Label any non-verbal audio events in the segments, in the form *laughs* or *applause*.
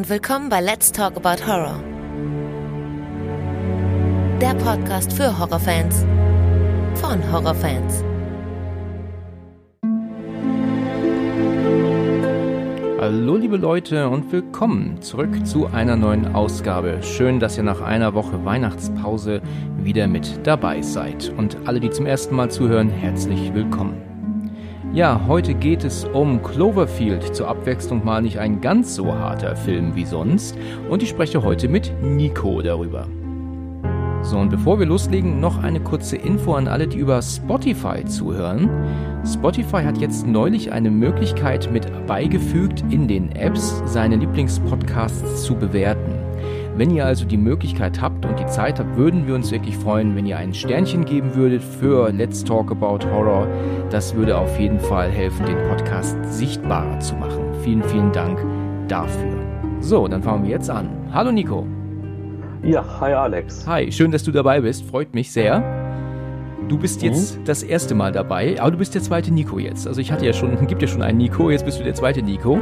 und willkommen bei Let's Talk About Horror. Der Podcast für Horrorfans von Horrorfans. Hallo liebe Leute und willkommen zurück zu einer neuen Ausgabe. Schön, dass ihr nach einer Woche Weihnachtspause wieder mit dabei seid. Und alle, die zum ersten Mal zuhören, herzlich willkommen. Ja, heute geht es um Cloverfield. Zur Abwechslung mal nicht ein ganz so harter Film wie sonst. Und ich spreche heute mit Nico darüber. So, und bevor wir loslegen, noch eine kurze Info an alle, die über Spotify zuhören. Spotify hat jetzt neulich eine Möglichkeit mit beigefügt, in den Apps seine Lieblingspodcasts zu bewerten. Wenn ihr also die Möglichkeit habt und die Zeit habt, würden wir uns wirklich freuen, wenn ihr ein Sternchen geben würdet für Let's Talk About Horror. Das würde auf jeden Fall helfen, den Podcast sichtbarer zu machen. Vielen, vielen Dank dafür. So, dann fangen wir jetzt an. Hallo Nico. Ja, hi Alex. Hi, schön, dass du dabei bist. Freut mich sehr. Du bist jetzt mhm. das erste Mal dabei, aber du bist der zweite Nico jetzt. Also ich hatte ja schon, *laughs* gibt ja schon einen Nico, jetzt bist du der zweite Nico.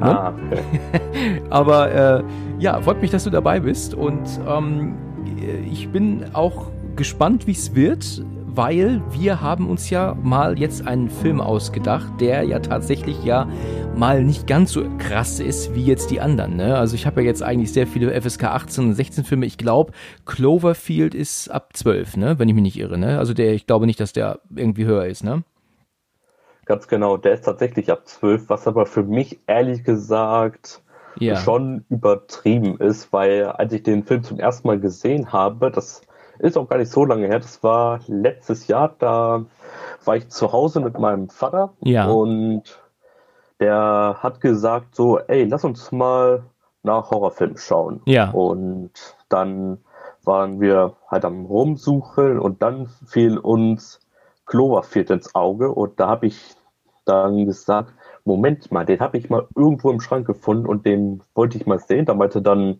Ah, *laughs* okay. Aber äh, ja, freut mich, dass du dabei bist und ähm, ich bin auch gespannt, wie es wird, weil wir haben uns ja mal jetzt einen Film ausgedacht, der ja tatsächlich ja mal nicht ganz so krass ist wie jetzt die anderen. Ne? Also ich habe ja jetzt eigentlich sehr viele FSK 18 und 16 Filme. Ich glaube, Cloverfield ist ab 12, ne? wenn ich mich nicht irre. Ne? Also der, ich glaube nicht, dass der irgendwie höher ist. Ne? Ganz genau, der ist tatsächlich ab 12, was aber für mich ehrlich gesagt ja. schon übertrieben ist, weil als ich den Film zum ersten Mal gesehen habe, das ist auch gar nicht so lange her, das war letztes Jahr, da war ich zu Hause mit meinem Vater ja. und der hat gesagt so, ey, lass uns mal nach Horrorfilmen schauen. Ja. Und dann waren wir halt am Rumsuchen und dann fiel uns Cloverfield ins Auge und da habe ich dann gesagt, Moment mal, den habe ich mal irgendwo im Schrank gefunden und den wollte ich mal sehen. Da meinte dann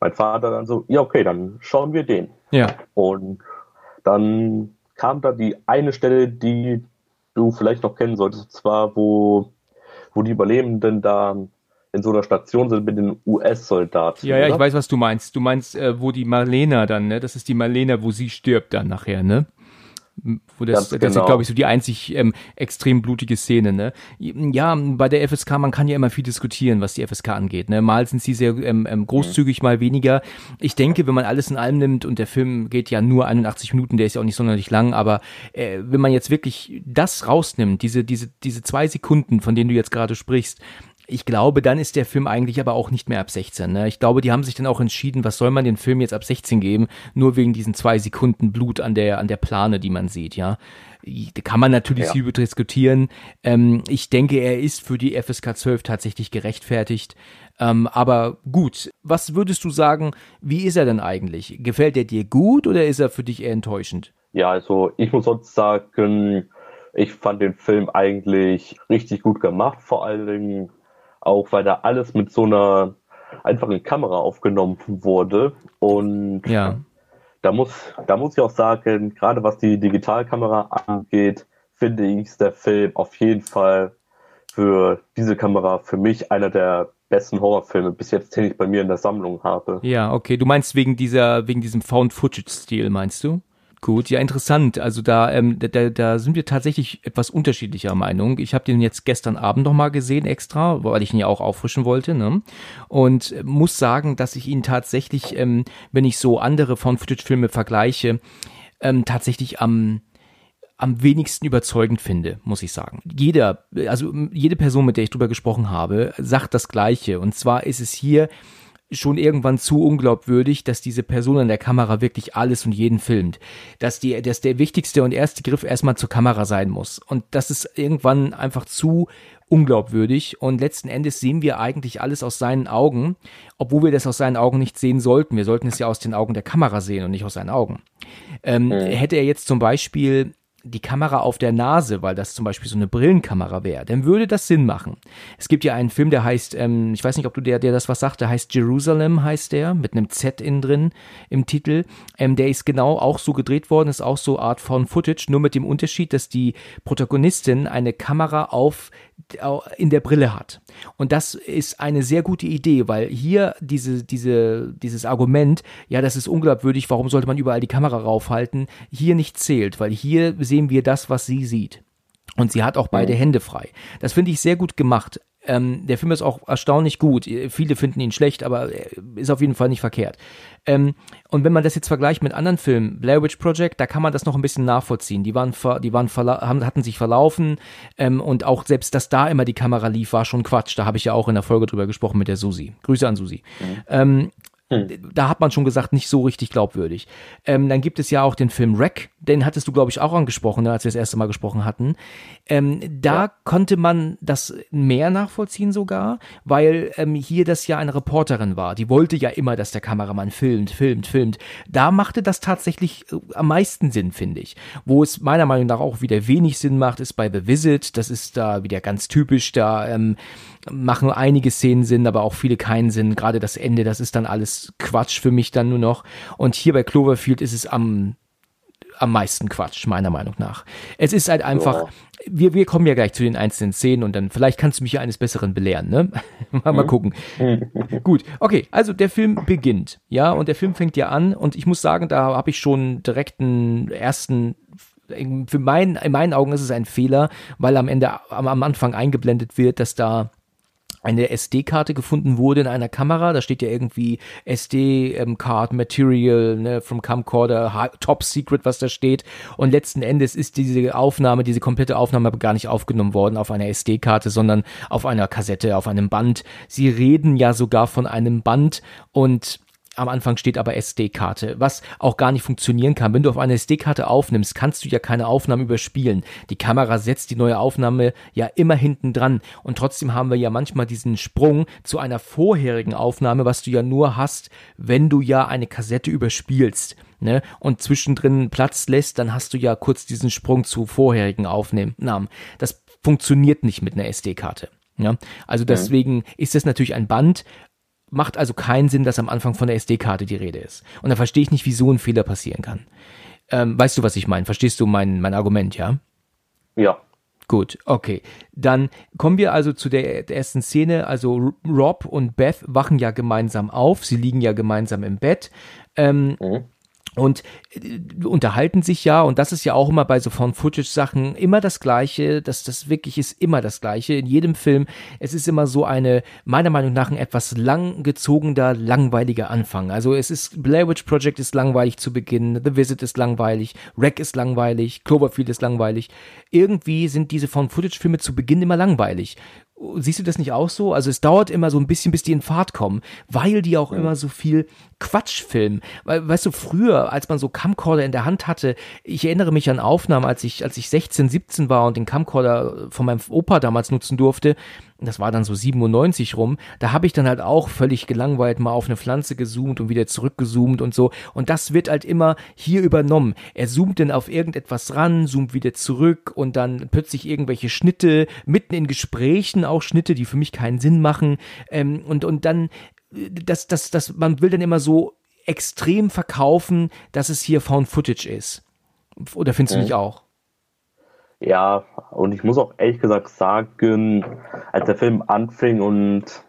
mein Vater dann so, ja okay, dann schauen wir den. Ja. Und dann kam da die eine Stelle, die du vielleicht noch kennen solltest, und zwar wo, wo die Überlebenden da in so einer Station sind mit den US-Soldaten. Ja, ja, oder? ich weiß, was du meinst. Du meinst, äh, wo die Marlena dann, ne? Das ist die Marlena, wo sie stirbt dann nachher, ne? Wo das, das ist, genau. glaube ich, so die einzig ähm, extrem blutige Szene, ne? Ja, bei der FSK, man kann ja immer viel diskutieren, was die FSK angeht, ne? Mal sind sie sehr ähm, ähm, großzügig, mhm. mal weniger. Ich denke, wenn man alles in allem nimmt und der Film geht ja nur 81 Minuten, der ist ja auch nicht sonderlich lang, aber äh, wenn man jetzt wirklich das rausnimmt, diese, diese, diese zwei Sekunden, von denen du jetzt gerade sprichst, ich glaube, dann ist der Film eigentlich aber auch nicht mehr ab 16. Ne? Ich glaube, die haben sich dann auch entschieden, was soll man den Film jetzt ab 16 geben, nur wegen diesen zwei Sekunden Blut an der, an der Plane, die man sieht, ja. Da kann man natürlich ja. viel diskutieren. Ähm, ich denke, er ist für die FSK 12 tatsächlich gerechtfertigt. Ähm, aber gut, was würdest du sagen, wie ist er denn eigentlich? Gefällt er dir gut oder ist er für dich eher enttäuschend? Ja, also ich muss sonst sagen, ich fand den Film eigentlich richtig gut gemacht, vor allen Dingen auch weil da alles mit so einer einfachen Kamera aufgenommen wurde. Und ja. da muss, da muss ich auch sagen, gerade was die Digitalkamera angeht, finde ich der Film auf jeden Fall für diese Kamera für mich einer der besten Horrorfilme bis jetzt, den ich bei mir in der Sammlung habe. Ja, okay. Du meinst wegen dieser, wegen diesem Found-Footage-Stil, meinst du? Gut, ja, interessant. Also da, ähm, da, da sind wir tatsächlich etwas unterschiedlicher Meinung. Ich habe den jetzt gestern Abend nochmal gesehen extra, weil ich ihn ja auch auffrischen wollte. Ne? Und muss sagen, dass ich ihn tatsächlich, ähm, wenn ich so andere von Footage-Filme vergleiche, ähm, tatsächlich am am wenigsten überzeugend finde, muss ich sagen. Jeder, also jede Person, mit der ich drüber gesprochen habe, sagt das Gleiche. Und zwar ist es hier schon irgendwann zu unglaubwürdig, dass diese Person an der Kamera wirklich alles und jeden filmt. Dass die, dass der wichtigste und erste Griff erstmal zur Kamera sein muss. Und das ist irgendwann einfach zu unglaubwürdig und letzten Endes sehen wir eigentlich alles aus seinen Augen, obwohl wir das aus seinen Augen nicht sehen sollten. Wir sollten es ja aus den Augen der Kamera sehen und nicht aus seinen Augen. Ähm, mhm. Hätte er jetzt zum Beispiel die Kamera auf der Nase, weil das zum Beispiel so eine Brillenkamera wäre, dann würde das Sinn machen. Es gibt ja einen Film, der heißt, ähm, ich weiß nicht, ob du der, der das was sagt, der heißt Jerusalem, heißt der, mit einem Z innen drin im Titel. Ähm, der ist genau auch so gedreht worden, ist auch so Art von Footage, nur mit dem Unterschied, dass die Protagonistin eine Kamera auf in der Brille hat. Und das ist eine sehr gute Idee, weil hier diese, diese, dieses Argument, ja, das ist unglaubwürdig, warum sollte man überall die Kamera raufhalten, hier nicht zählt, weil hier sehen wir das, was sie sieht. Und sie hat auch beide mhm. Hände frei. Das finde ich sehr gut gemacht. Ähm, der Film ist auch erstaunlich gut. Viele finden ihn schlecht, aber ist auf jeden Fall nicht verkehrt. Ähm, und wenn man das jetzt vergleicht mit anderen Filmen, Blair Witch Project, da kann man das noch ein bisschen nachvollziehen. Die waren, die waren haben, hatten sich verlaufen ähm, und auch selbst, dass da immer die Kamera lief, war schon Quatsch. Da habe ich ja auch in der Folge drüber gesprochen mit der Susi. Grüße an Susi. Mhm. Hm. Da hat man schon gesagt, nicht so richtig glaubwürdig. Ähm, dann gibt es ja auch den Film Wreck, den hattest du, glaube ich, auch angesprochen, ne, als wir das erste Mal gesprochen hatten. Ähm, da ja. konnte man das mehr nachvollziehen sogar, weil ähm, hier das ja eine Reporterin war. Die wollte ja immer, dass der Kameramann filmt, filmt, filmt. Da machte das tatsächlich äh, am meisten Sinn, finde ich. Wo es meiner Meinung nach auch wieder wenig Sinn macht, ist bei The Visit. Das ist da wieder ganz typisch. Da ähm, machen einige Szenen Sinn, aber auch viele keinen Sinn. Gerade das Ende, das ist dann alles Quatsch für mich dann nur noch. Und hier bei Cloverfield ist es am am meisten Quatsch, meiner Meinung nach. Es ist halt einfach, wir, wir kommen ja gleich zu den einzelnen Szenen und dann vielleicht kannst du mich ja eines Besseren belehren, ne? *laughs* mal, mal mhm. gucken. *laughs* Gut, okay, also der Film beginnt, ja, und der Film fängt ja an und ich muss sagen, da habe ich schon direkt einen ersten für mein, in meinen Augen ist es ein Fehler, weil am Ende, am, am Anfang eingeblendet wird, dass da eine SD-Karte gefunden wurde in einer Kamera. Da steht ja irgendwie SD-Card Material ne, from Camcorder, Top Secret, was da steht. Und letzten Endes ist diese Aufnahme, diese komplette Aufnahme gar nicht aufgenommen worden auf einer SD-Karte, sondern auf einer Kassette, auf einem Band. Sie reden ja sogar von einem Band und am Anfang steht aber SD-Karte, was auch gar nicht funktionieren kann. Wenn du auf eine SD-Karte aufnimmst, kannst du ja keine Aufnahme überspielen. Die Kamera setzt die neue Aufnahme ja immer hinten dran. Und trotzdem haben wir ja manchmal diesen Sprung zu einer vorherigen Aufnahme, was du ja nur hast, wenn du ja eine Kassette überspielst. Ne, und zwischendrin Platz lässt, dann hast du ja kurz diesen Sprung zu vorherigen Aufnahmen. Das funktioniert nicht mit einer SD-Karte. Ja, also deswegen ist das natürlich ein Band, macht also keinen Sinn, dass am Anfang von der SD-Karte die Rede ist. Und da verstehe ich nicht, wie so ein Fehler passieren kann. Ähm, weißt du, was ich meine? Verstehst du mein, mein Argument, ja? Ja. Gut, okay. Dann kommen wir also zu der, der, ersten Szene. Also Rob und Beth wachen ja gemeinsam auf. Sie liegen ja gemeinsam im Bett. Ähm, mhm und äh, unterhalten sich ja und das ist ja auch immer bei so Found Footage Sachen immer das gleiche, dass das wirklich ist immer das gleiche in jedem Film. Es ist immer so eine meiner Meinung nach ein etwas langgezogener, langweiliger Anfang. Also es ist Blair Witch Project ist langweilig zu Beginn, The Visit ist langweilig, Wreck ist langweilig, Cloverfield ist langweilig. Irgendwie sind diese Found Footage Filme zu Beginn immer langweilig Siehst du das nicht auch so? Also es dauert immer so ein bisschen, bis die in Fahrt kommen, weil die auch ja. immer so viel Quatsch filmen. Weil, weißt du, früher, als man so Camcorder in der Hand hatte, ich erinnere mich an Aufnahmen, als ich, als ich 16, 17 war und den Camcorder von meinem Opa damals nutzen durfte, das war dann so 97 rum, da habe ich dann halt auch völlig gelangweilt mal auf eine Pflanze gezoomt und wieder zurückgezoomt und so. Und das wird halt immer hier übernommen. Er zoomt dann auf irgendetwas ran, zoomt wieder zurück und dann plötzlich irgendwelche Schnitte, mitten in Gesprächen auch Schnitte, die für mich keinen Sinn machen. Ähm, und, und dann, das, das, das, man will dann immer so extrem verkaufen, dass es hier Found Footage ist. Oder findest du nicht auch? Ja, und ich muss auch ehrlich gesagt sagen, als der Film anfing und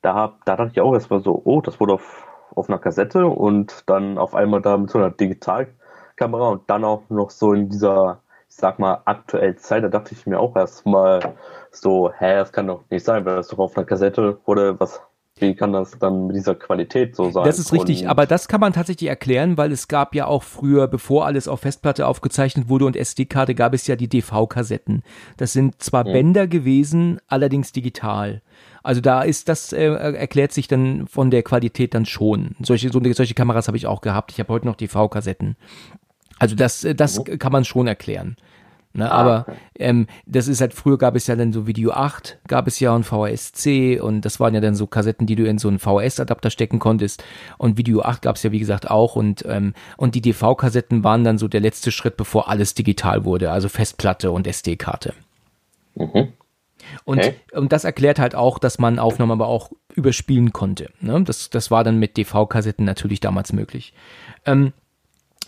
da, da dachte ich auch erstmal so, oh, das wurde auf, auf einer Kassette und dann auf einmal da mit so einer Digitalkamera und dann auch noch so in dieser, ich sag mal, aktuellen Zeit, da dachte ich mir auch erstmal so, hä, das kann doch nicht sein, weil das doch auf einer Kassette wurde, was wie kann das dann mit dieser Qualität so sein? Das ist richtig, und aber das kann man tatsächlich erklären, weil es gab ja auch früher, bevor alles auf Festplatte aufgezeichnet wurde und SD-Karte, gab es ja die DV-Kassetten. Das sind zwar ja. Bänder gewesen, allerdings digital. Also da ist das äh, erklärt sich dann von der Qualität dann schon. Solche so, solche Kameras habe ich auch gehabt. Ich habe heute noch DV-Kassetten. Also das äh, das mhm. kann man schon erklären. Ne, ah, aber okay. ähm, das ist halt, früher gab es ja dann so Video 8, gab es ja und VHS-C und das waren ja dann so Kassetten, die du in so einen VHS-Adapter stecken konntest. Und Video 8 gab es ja wie gesagt auch und, ähm, und die DV-Kassetten waren dann so der letzte Schritt, bevor alles digital wurde, also Festplatte und SD-Karte. Mhm. Und, okay. und das erklärt halt auch, dass man Aufnahmen aber auch überspielen konnte. Ne? Das, das war dann mit DV-Kassetten natürlich damals möglich. Ähm,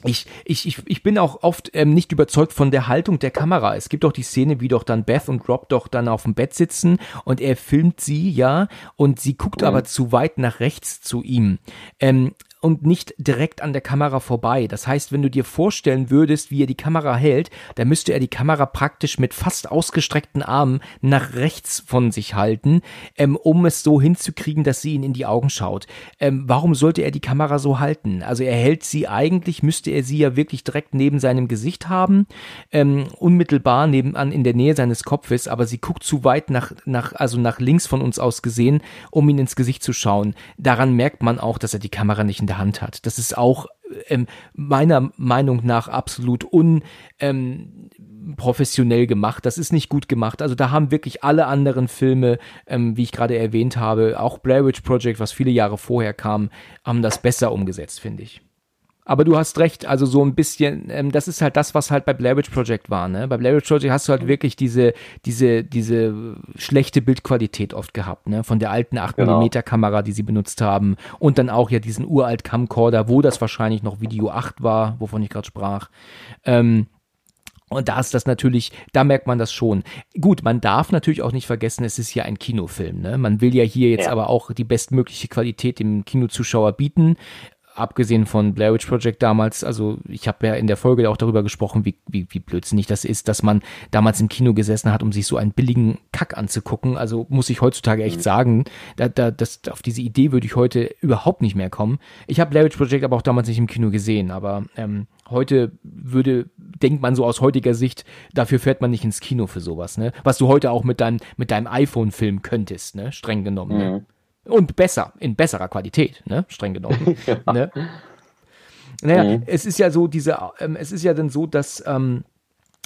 ich, ich, ich, ich bin auch oft ähm, nicht überzeugt von der Haltung der Kamera. Es gibt doch die Szene, wie doch dann Beth und Rob doch dann auf dem Bett sitzen und er filmt sie, ja, und sie guckt mhm. aber zu weit nach rechts zu ihm. Ähm, und nicht direkt an der Kamera vorbei. Das heißt, wenn du dir vorstellen würdest, wie er die Kamera hält, dann müsste er die Kamera praktisch mit fast ausgestreckten Armen nach rechts von sich halten, ähm, um es so hinzukriegen, dass sie ihn in die Augen schaut. Ähm, warum sollte er die Kamera so halten? Also er hält sie eigentlich, müsste er sie ja wirklich direkt neben seinem Gesicht haben, ähm, unmittelbar nebenan in der Nähe seines Kopfes, aber sie guckt zu weit nach, nach, also nach links von uns aus gesehen, um ihn ins Gesicht zu schauen. Daran merkt man auch, dass er die Kamera nicht in der der Hand hat. Das ist auch ähm, meiner Meinung nach absolut unprofessionell ähm, gemacht. Das ist nicht gut gemacht. Also da haben wirklich alle anderen Filme, ähm, wie ich gerade erwähnt habe, auch Blair Witch Project, was viele Jahre vorher kam, haben das besser umgesetzt, finde ich. Aber du hast recht, also so ein bisschen, ähm, das ist halt das, was halt bei Blair Witch Project war, ne? Bei Blair Witch Project hast du halt wirklich diese, diese, diese schlechte Bildqualität oft gehabt, ne? Von der alten 8 mm Kamera, die sie benutzt haben. Und dann auch ja diesen uralt Camcorder, wo das wahrscheinlich noch Video 8 war, wovon ich gerade sprach. Ähm, und da ist das natürlich, da merkt man das schon. Gut, man darf natürlich auch nicht vergessen, es ist ja ein Kinofilm. Ne? Man will ja hier jetzt ja. aber auch die bestmögliche Qualität dem Kinozuschauer bieten abgesehen von Blair Witch Project damals, also ich habe ja in der Folge auch darüber gesprochen, wie, wie, wie blödsinnig das ist, dass man damals im Kino gesessen hat, um sich so einen billigen Kack anzugucken. Also muss ich heutzutage echt mhm. sagen, da, da, das, auf diese Idee würde ich heute überhaupt nicht mehr kommen. Ich habe Blair Witch Project aber auch damals nicht im Kino gesehen, aber ähm, heute würde, denkt man so aus heutiger Sicht, dafür fährt man nicht ins Kino für sowas, ne? Was du heute auch mit deinem, mit deinem iPhone filmen könntest, ne? Streng genommen. Ne? Mhm. Ne? Und besser, in besserer Qualität, ne? streng genommen. *laughs* ja. ne? Naja, mhm. es ist ja so, diese, ähm, es ist ja dann so, dass ähm,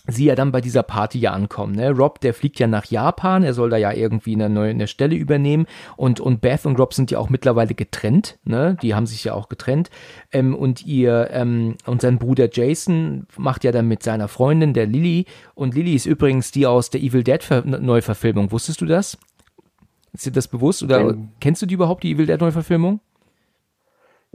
sie ja dann bei dieser Party ja ankommen. Ne? Rob, der fliegt ja nach Japan, er soll da ja irgendwie eine neue eine Stelle übernehmen und, und Beth und Rob sind ja auch mittlerweile getrennt, ne? Die haben sich ja auch getrennt. Ähm, und ihr, ähm, und sein Bruder Jason macht ja dann mit seiner Freundin, der Lily, und Lily ist übrigens die aus der Evil Dead Neuverfilmung. Wusstest du das? Ist dir das bewusst oder ähm, kennst du die überhaupt, die Evil Dead Neuverfilmung?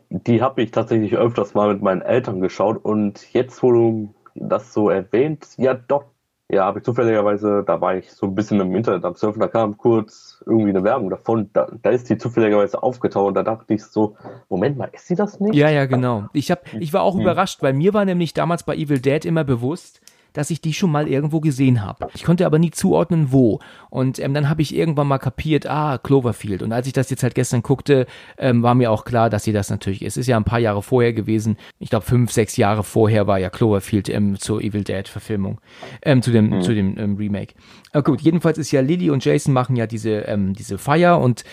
Die habe ich tatsächlich öfters mal mit meinen Eltern geschaut und jetzt, wo du das so erwähnt, ja doch, ja, habe ich zufälligerweise, da war ich so ein bisschen im Internet am Surfen, da kam kurz irgendwie eine Werbung davon, da, da ist die zufälligerweise aufgetaucht und da dachte ich so, Moment mal, ist sie das nicht? Ja, ja, genau. Ich, hab, ich war auch hm. überrascht, weil mir war nämlich damals bei Evil Dead immer bewusst, dass ich die schon mal irgendwo gesehen habe. Ich konnte aber nie zuordnen, wo. Und ähm, dann habe ich irgendwann mal kapiert, ah, Cloverfield. Und als ich das jetzt halt gestern guckte, ähm, war mir auch klar, dass sie das natürlich ist. Es ist ja ein paar Jahre vorher gewesen. Ich glaube, fünf, sechs Jahre vorher war ja Cloverfield ähm, zur Evil Dead-Verfilmung, ähm, zu dem, mhm. zu dem ähm, Remake. Aber gut, jedenfalls ist ja Lily und Jason machen ja diese, ähm, diese Feier und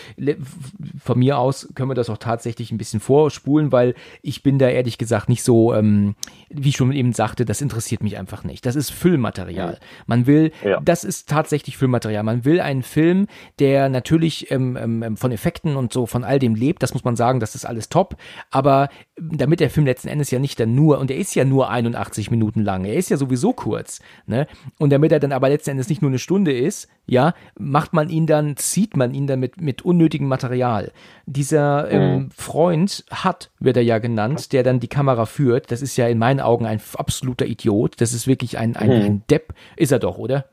von mir aus können wir das auch tatsächlich ein bisschen vorspulen, weil ich bin da ehrlich gesagt nicht so, ähm, wie ich schon eben sagte, das interessiert mich einfach nicht. Das ist Füllmaterial. Man will, ja. das ist tatsächlich Füllmaterial. Man will einen Film, der natürlich ähm, ähm, ähm, von Effekten und so von all dem lebt. Das muss man sagen, das ist alles top. Aber damit der Film letzten Endes ja nicht dann nur, und er ist ja nur 81 Minuten lang, er ist ja sowieso kurz, ne? Und damit er dann aber letzten Endes nicht nur eine Stunde ist, ja, macht man ihn dann, zieht man ihn dann mit, mit unnötigem Material. Dieser ähm, mhm. Freund hat, wird er ja genannt, der dann die Kamera führt. Das ist ja in meinen Augen ein absoluter Idiot. Das ist wirklich ein, ein, mhm. ein Depp. Ist er doch, oder?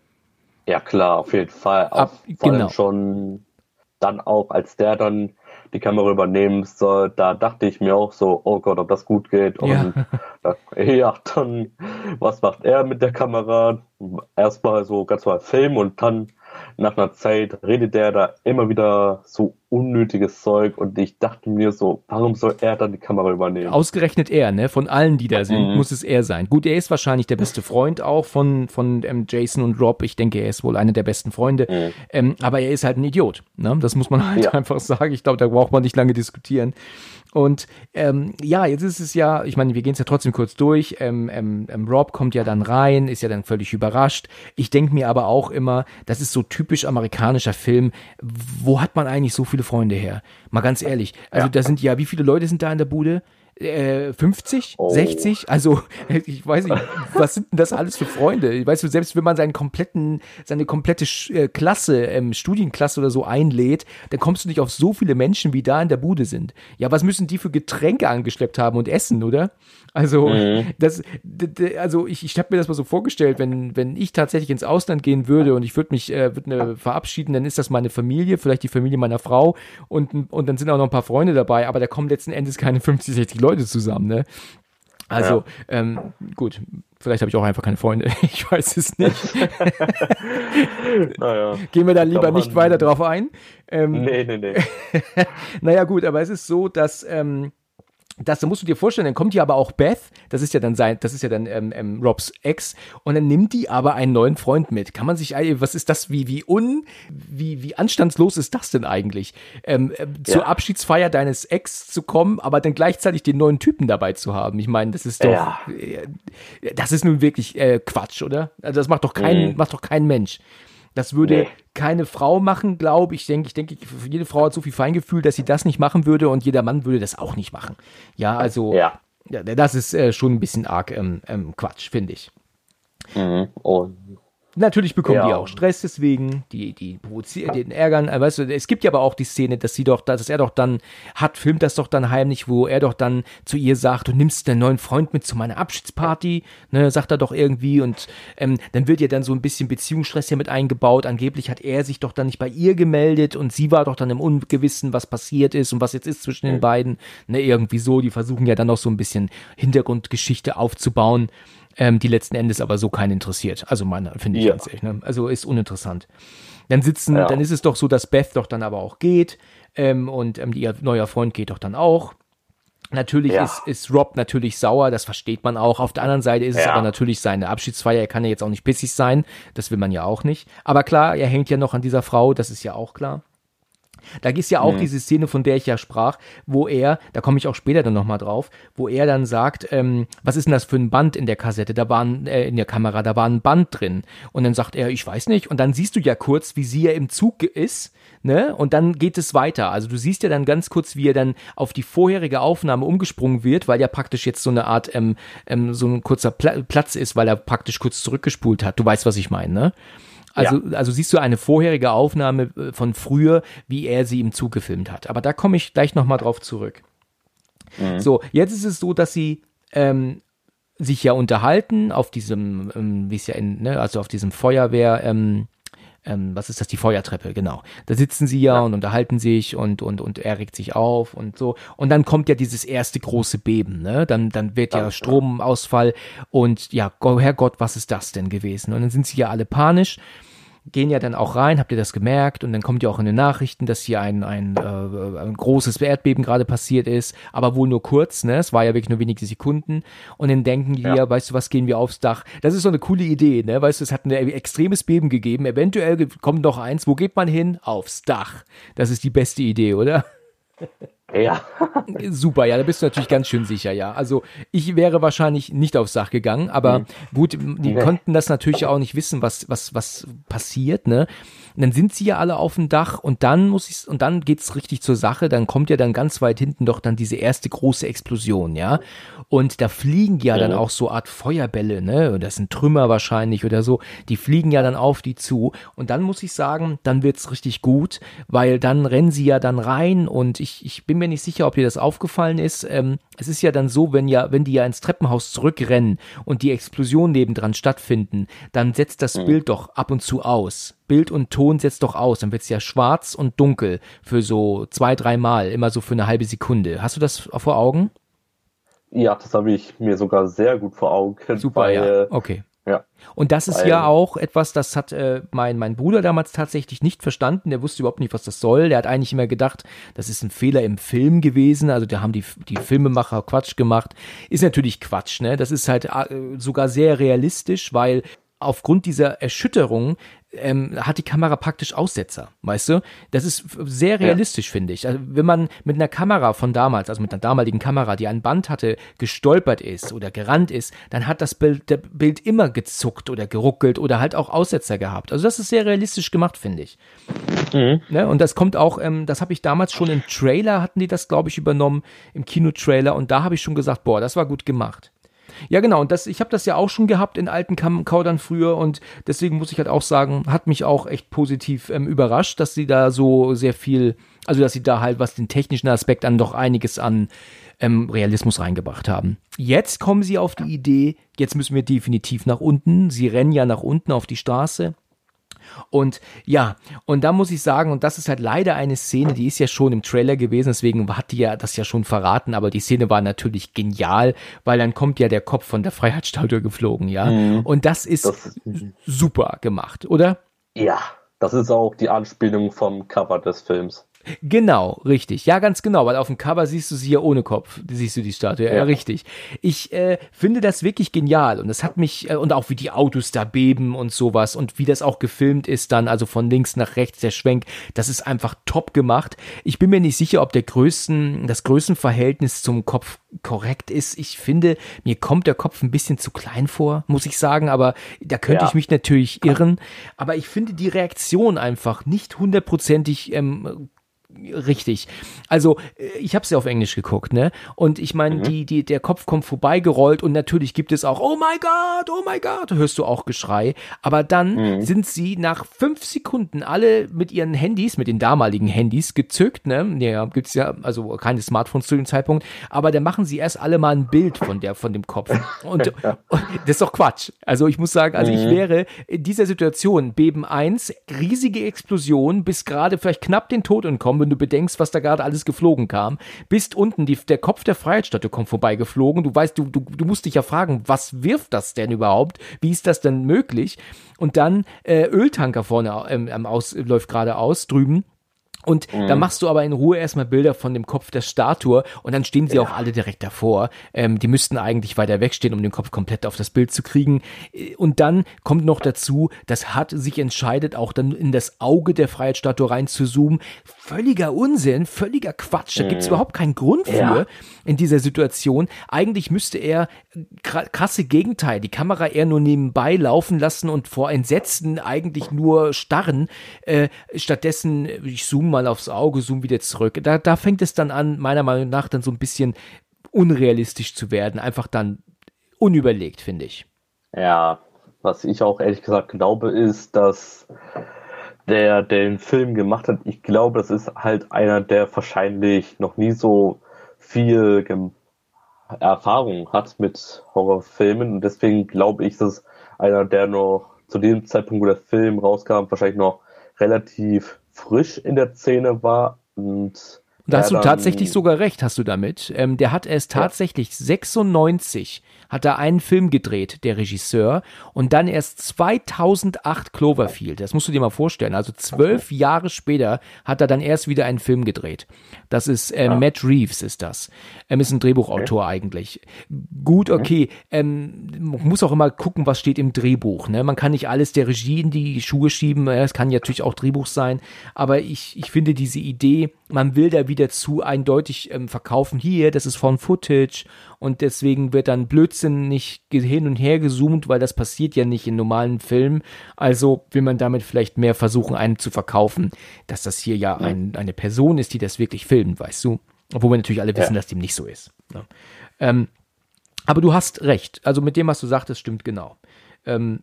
Ja, klar, auf jeden Fall. Ab, vor genau. allem schon dann auch, als der dann die Kamera übernehmen soll, da dachte ich mir auch so, oh Gott, ob das gut geht. Und *laughs* ja, da, ja dann, was macht er mit der Kamera? Erstmal so ganz mal Film und dann nach einer Zeit redet der da immer wieder so unnötiges Zeug und ich dachte mir so, warum soll er dann die Kamera übernehmen? Ausgerechnet er, ne? Von allen, die da sind, mhm. muss es er sein. Gut, er ist wahrscheinlich der beste Freund auch von, von ähm, Jason und Rob. Ich denke, er ist wohl einer der besten Freunde. Mhm. Ähm, aber er ist halt ein Idiot. Ne? Das muss man halt ja. *laughs* einfach sagen. Ich glaube, da braucht man nicht lange diskutieren. Und ähm, ja, jetzt ist es ja, ich meine, wir gehen es ja trotzdem kurz durch. Ähm, ähm, ähm, Rob kommt ja dann rein, ist ja dann völlig überrascht. Ich denke mir aber auch immer, das ist so typisch amerikanischer Film. Wo hat man eigentlich so viele Freunde her? Mal ganz ehrlich. Also ja. da sind ja, wie viele Leute sind da in der Bude? Äh, 50, oh. 60, also *laughs* ich weiß nicht, was sind denn das alles für Freunde? Ich weiß, selbst wenn man seinen kompletten, seine komplette äh, Klasse, ähm, Studienklasse oder so einlädt, dann kommst du nicht auf so viele Menschen, wie da in der Bude sind. Ja, was müssen die für Getränke angeschleppt haben und essen, oder? Also, mhm. das, also ich, ich habe mir das mal so vorgestellt, wenn, wenn ich tatsächlich ins Ausland gehen würde und ich würde mich äh, würd ne, verabschieden, dann ist das meine Familie, vielleicht die Familie meiner Frau und, und dann sind auch noch ein paar Freunde dabei, aber da kommen letzten Endes keine 50, 60 Leute zusammen, ne? Also, ja. ähm, gut, vielleicht habe ich auch einfach keine Freunde. *laughs* Ich weiß es nicht. *laughs* naja. Gehen wir da lieber nicht weiter drauf ein. Ähm, nee, nee, nee. *laughs* naja, gut, aber es ist so, dass ähm, das, da musst du dir vorstellen, dann kommt hier aber auch Beth, das ist ja dann sein, das ist ja dann ähm, ähm, Robs Ex, und dann nimmt die aber einen neuen Freund mit. Kann man sich, was ist das, wie, wie un, wie, wie anstandslos ist das denn eigentlich? Ähm, äh, ja. Zur Abschiedsfeier deines Ex zu kommen, aber dann gleichzeitig den neuen Typen dabei zu haben. Ich meine, das ist doch, ja. äh, das ist nun wirklich äh, Quatsch, oder? Also das macht doch kein, mhm. macht doch kein Mensch. Das würde nee. keine Frau machen, glaube ich. Denke, ich denke, jede Frau hat so viel Feingefühl, dass sie das nicht machen würde und jeder Mann würde das auch nicht machen. Ja, also ja. ja das ist äh, schon ein bisschen arg ähm, ähm, Quatsch, finde ich. Mhm. Und Natürlich bekommen ja. die auch Stress deswegen, die, die provozieren, den ärgern. Weißt du, es gibt ja aber auch die Szene, dass sie doch, dass er doch dann hat, filmt das doch dann heimlich, wo er doch dann zu ihr sagt, du nimmst deinen neuen Freund mit zu meiner Abschiedsparty, ne, sagt er doch irgendwie und ähm, dann wird ja dann so ein bisschen Beziehungsstress hier mit eingebaut. Angeblich hat er sich doch dann nicht bei ihr gemeldet und sie war doch dann im Ungewissen, was passiert ist und was jetzt ist zwischen den beiden. Ne, irgendwie so, die versuchen ja dann noch so ein bisschen Hintergrundgeschichte aufzubauen ähm, die letzten Endes aber so keinen interessiert. Also meine, finde ich ja. ganz ehrlich. Ne? Also ist uninteressant. Dann sitzen, ja. dann ist es doch so, dass Beth doch dann aber auch geht ähm, und ähm, ihr neuer Freund geht doch dann auch. Natürlich ja. ist, ist Rob natürlich sauer, das versteht man auch. Auf der anderen Seite ist es aber natürlich seine Abschiedsfeier. Er kann ja jetzt auch nicht bissig sein, das will man ja auch nicht. Aber klar, er hängt ja noch an dieser Frau, das ist ja auch klar. Da ist ja auch mhm. diese Szene, von der ich ja sprach, wo er, da komme ich auch später dann nochmal drauf, wo er dann sagt, ähm, was ist denn das für ein Band in der Kassette, da war ein, äh, in der Kamera, da war ein Band drin. Und dann sagt er, ich weiß nicht. Und dann siehst du ja kurz, wie sie ja im Zug ist, ne? Und dann geht es weiter. Also du siehst ja dann ganz kurz, wie er dann auf die vorherige Aufnahme umgesprungen wird, weil ja praktisch jetzt so eine Art, ähm, ähm, so ein kurzer Pla Platz ist, weil er praktisch kurz zurückgespult hat. Du weißt, was ich meine, ne? Also, ja. also siehst du eine vorherige Aufnahme äh, von früher, wie er sie im Zug gefilmt hat. Aber da komme ich gleich nochmal drauf zurück. Mhm. So, jetzt ist es so, dass sie ähm, sich ja unterhalten auf diesem, ähm, wie es ja in, ne, also auf diesem Feuerwehr, ähm, ähm, was ist das, die Feuertreppe, genau. Da sitzen sie ja, ja, und unterhalten sich und, und, und er regt sich auf und so. Und dann kommt ja dieses erste große Beben, ne? Dann, dann wird ja, ja Stromausfall und ja, Herrgott, was ist das denn gewesen? Und dann sind sie ja alle panisch gehen ja dann auch rein, habt ihr das gemerkt? Und dann kommt ja auch in den Nachrichten, dass hier ein, ein, äh, ein großes Erdbeben gerade passiert ist, aber wohl nur kurz, ne? Es war ja wirklich nur wenige Sekunden. Und dann denken die ja. weißt du was, gehen wir aufs Dach. Das ist so eine coole Idee, ne? Weißt du, es hat ein extremes Beben gegeben. Eventuell kommt noch eins. Wo geht man hin? Aufs Dach. Das ist die beste Idee, oder? *laughs* Ja. Super, ja, da bist du natürlich ganz schön sicher, ja. Also ich wäre wahrscheinlich nicht aufs Dach gegangen, aber mhm. gut, die nee. konnten das natürlich auch nicht wissen, was, was, was passiert, ne? Und dann sind sie ja alle auf dem Dach und dann muss ich, und dann geht's richtig zur Sache, dann kommt ja dann ganz weit hinten doch dann diese erste große Explosion, ja. Und da fliegen ja, ja. dann auch so Art Feuerbälle, ne? Und das sind Trümmer wahrscheinlich oder so, die fliegen ja dann auf die zu. Und dann muss ich sagen, dann wird's richtig gut, weil dann rennen sie ja dann rein und ich, ich bin mir nicht sicher, ob dir das aufgefallen ist. Ähm, es ist ja dann so, wenn ja, wenn die ja ins Treppenhaus zurückrennen und die Explosion nebendran stattfinden, dann setzt das mhm. Bild doch ab und zu aus. Bild und Ton setzt doch aus, dann wird es ja schwarz und dunkel für so zwei, dreimal, immer so für eine halbe Sekunde. Hast du das vor Augen? Ja, das habe ich mir sogar sehr gut vor Augen. Super, weil, ja. Okay. Ja. Und das ist ja auch etwas, das hat äh, mein, mein Bruder damals tatsächlich nicht verstanden. Der wusste überhaupt nicht, was das soll. Der hat eigentlich immer gedacht, das ist ein Fehler im Film gewesen. Also da haben die, die Filmemacher Quatsch gemacht. Ist natürlich Quatsch, ne? Das ist halt äh, sogar sehr realistisch, weil aufgrund dieser Erschütterung ähm, hat die Kamera praktisch Aussetzer, weißt du? Das ist sehr realistisch, ja. finde ich. Also, wenn man mit einer Kamera von damals, also mit einer damaligen Kamera, die ein Band hatte, gestolpert ist oder gerannt ist, dann hat das Bild, der Bild immer gezuckt oder geruckelt oder halt auch Aussetzer gehabt. Also das ist sehr realistisch gemacht, finde ich. Mhm. Ne? Und das kommt auch, ähm, das habe ich damals schon im Trailer, hatten die das, glaube ich, übernommen, im Kinotrailer und da habe ich schon gesagt, boah, das war gut gemacht. Ja, genau. Und das, ich habe das ja auch schon gehabt in alten Kaudern früher und deswegen muss ich halt auch sagen, hat mich auch echt positiv ähm, überrascht, dass sie da so sehr viel, also dass sie da halt, was den technischen Aspekt an, doch einiges an ähm, Realismus reingebracht haben. Jetzt kommen sie auf die Idee, jetzt müssen wir definitiv nach unten. Sie rennen ja nach unten auf die Straße. Und ja, und da muss ich sagen, und das ist halt leider eine Szene, die ist ja schon im Trailer gewesen, deswegen hat die ja das ja schon verraten, aber die Szene war natürlich genial, weil dann kommt ja der Kopf von der Freiheitsstatue geflogen, ja. Mhm. Und das ist das, super gemacht, oder? Ja, das ist auch die Anspielung vom Cover des Films. Genau, richtig. Ja, ganz genau, weil auf dem Cover siehst du sie ja ohne Kopf, siehst du die Statue. Ja, ja richtig. Ich äh, finde das wirklich genial und es hat mich, äh, und auch wie die Autos da beben und sowas und wie das auch gefilmt ist dann, also von links nach rechts der Schwenk, das ist einfach top gemacht. Ich bin mir nicht sicher, ob der Größen, das Größenverhältnis zum Kopf korrekt ist. Ich finde, mir kommt der Kopf ein bisschen zu klein vor, muss ich sagen, aber da könnte ja. ich mich natürlich irren. Aber ich finde die Reaktion einfach nicht hundertprozentig ähm, richtig. Also, äh, ich habe es ja auf Englisch geguckt, ne? Und ich meine, mhm. die, die, der Kopf kommt vorbeigerollt und natürlich gibt es auch, oh my God, oh my God, hörst du auch Geschrei. Aber dann mhm. sind sie nach fünf Sekunden alle mit ihren Handys, mit den damaligen Handys gezückt, ne? Ja, gibt's ja, also keine Smartphones zu dem Zeitpunkt, aber dann machen sie erst alle mal ein Bild von der, von dem Kopf. Und, *laughs* und das ist doch Quatsch. Also ich muss sagen, also mhm. ich wäre in dieser Situation, Beben 1, riesige Explosion, bis gerade vielleicht knapp den Tod entkommen, wenn du bedenkst, was da gerade alles geflogen kam. Bist unten, die, der Kopf der Freiheitsstatue kommt vorbeigeflogen. Du weißt, du, du, du musst dich ja fragen, was wirft das denn überhaupt? Wie ist das denn möglich? Und dann äh, Öltanker vorne ähm, aus, läuft gerade aus drüben. Und mhm. dann machst du aber in Ruhe erstmal Bilder von dem Kopf der Statue und dann stehen sie ja. auch alle direkt davor. Ähm, die müssten eigentlich weiter wegstehen, um den Kopf komplett auf das Bild zu kriegen. Äh, und dann kommt noch dazu, dass Hut sich entscheidet, auch dann in das Auge der Freiheitsstatue reinzuzoomen. Völliger Unsinn, völliger Quatsch. Da mhm. gibt es überhaupt keinen Grund für ja. in dieser Situation. Eigentlich müsste er krasse Gegenteil, die Kamera eher nur nebenbei laufen lassen und vor Entsetzen eigentlich nur starren. Äh, stattdessen, ich zoome mal aufs Auge, zoome wieder zurück. Da, da fängt es dann an, meiner Meinung nach, dann so ein bisschen unrealistisch zu werden. Einfach dann unüberlegt, finde ich. Ja, was ich auch ehrlich gesagt glaube, ist, dass der, der den Film gemacht hat, ich glaube, das ist halt einer, der wahrscheinlich noch nie so viel Erfahrung hat mit Horrorfilmen und deswegen glaube ich, dass einer, der noch zu dem Zeitpunkt, wo der Film rauskam, wahrscheinlich noch relativ frisch in der Szene war und da hast du tatsächlich sogar recht, hast du damit. Ähm, der hat erst tatsächlich 96 hat er einen Film gedreht, der Regisseur, und dann erst 2008 Cloverfield. Das musst du dir mal vorstellen. Also zwölf Jahre später hat er dann erst wieder einen Film gedreht. Das ist äh, ja. Matt Reeves, ist das. Er ist ein Drehbuchautor okay. eigentlich. Gut, okay. Ähm, man muss auch immer gucken, was steht im Drehbuch. Ne? Man kann nicht alles der Regie in die Schuhe schieben. Es kann natürlich auch Drehbuch sein. Aber ich, ich finde diese Idee, man will da wieder zu eindeutig ähm, verkaufen. Hier, das ist von Footage und deswegen wird dann Blödsinn nicht hin und her gezoomt, weil das passiert ja nicht in normalen Filmen. Also will man damit vielleicht mehr versuchen, einen zu verkaufen, dass das hier ja, ein, eine Person ist, die das wirklich filmt, weißt du? Obwohl wir natürlich alle wissen, ja. dass dem nicht so ist. Ne? Ähm, aber du hast recht. Also mit dem, was du sagtest, stimmt genau. Ähm,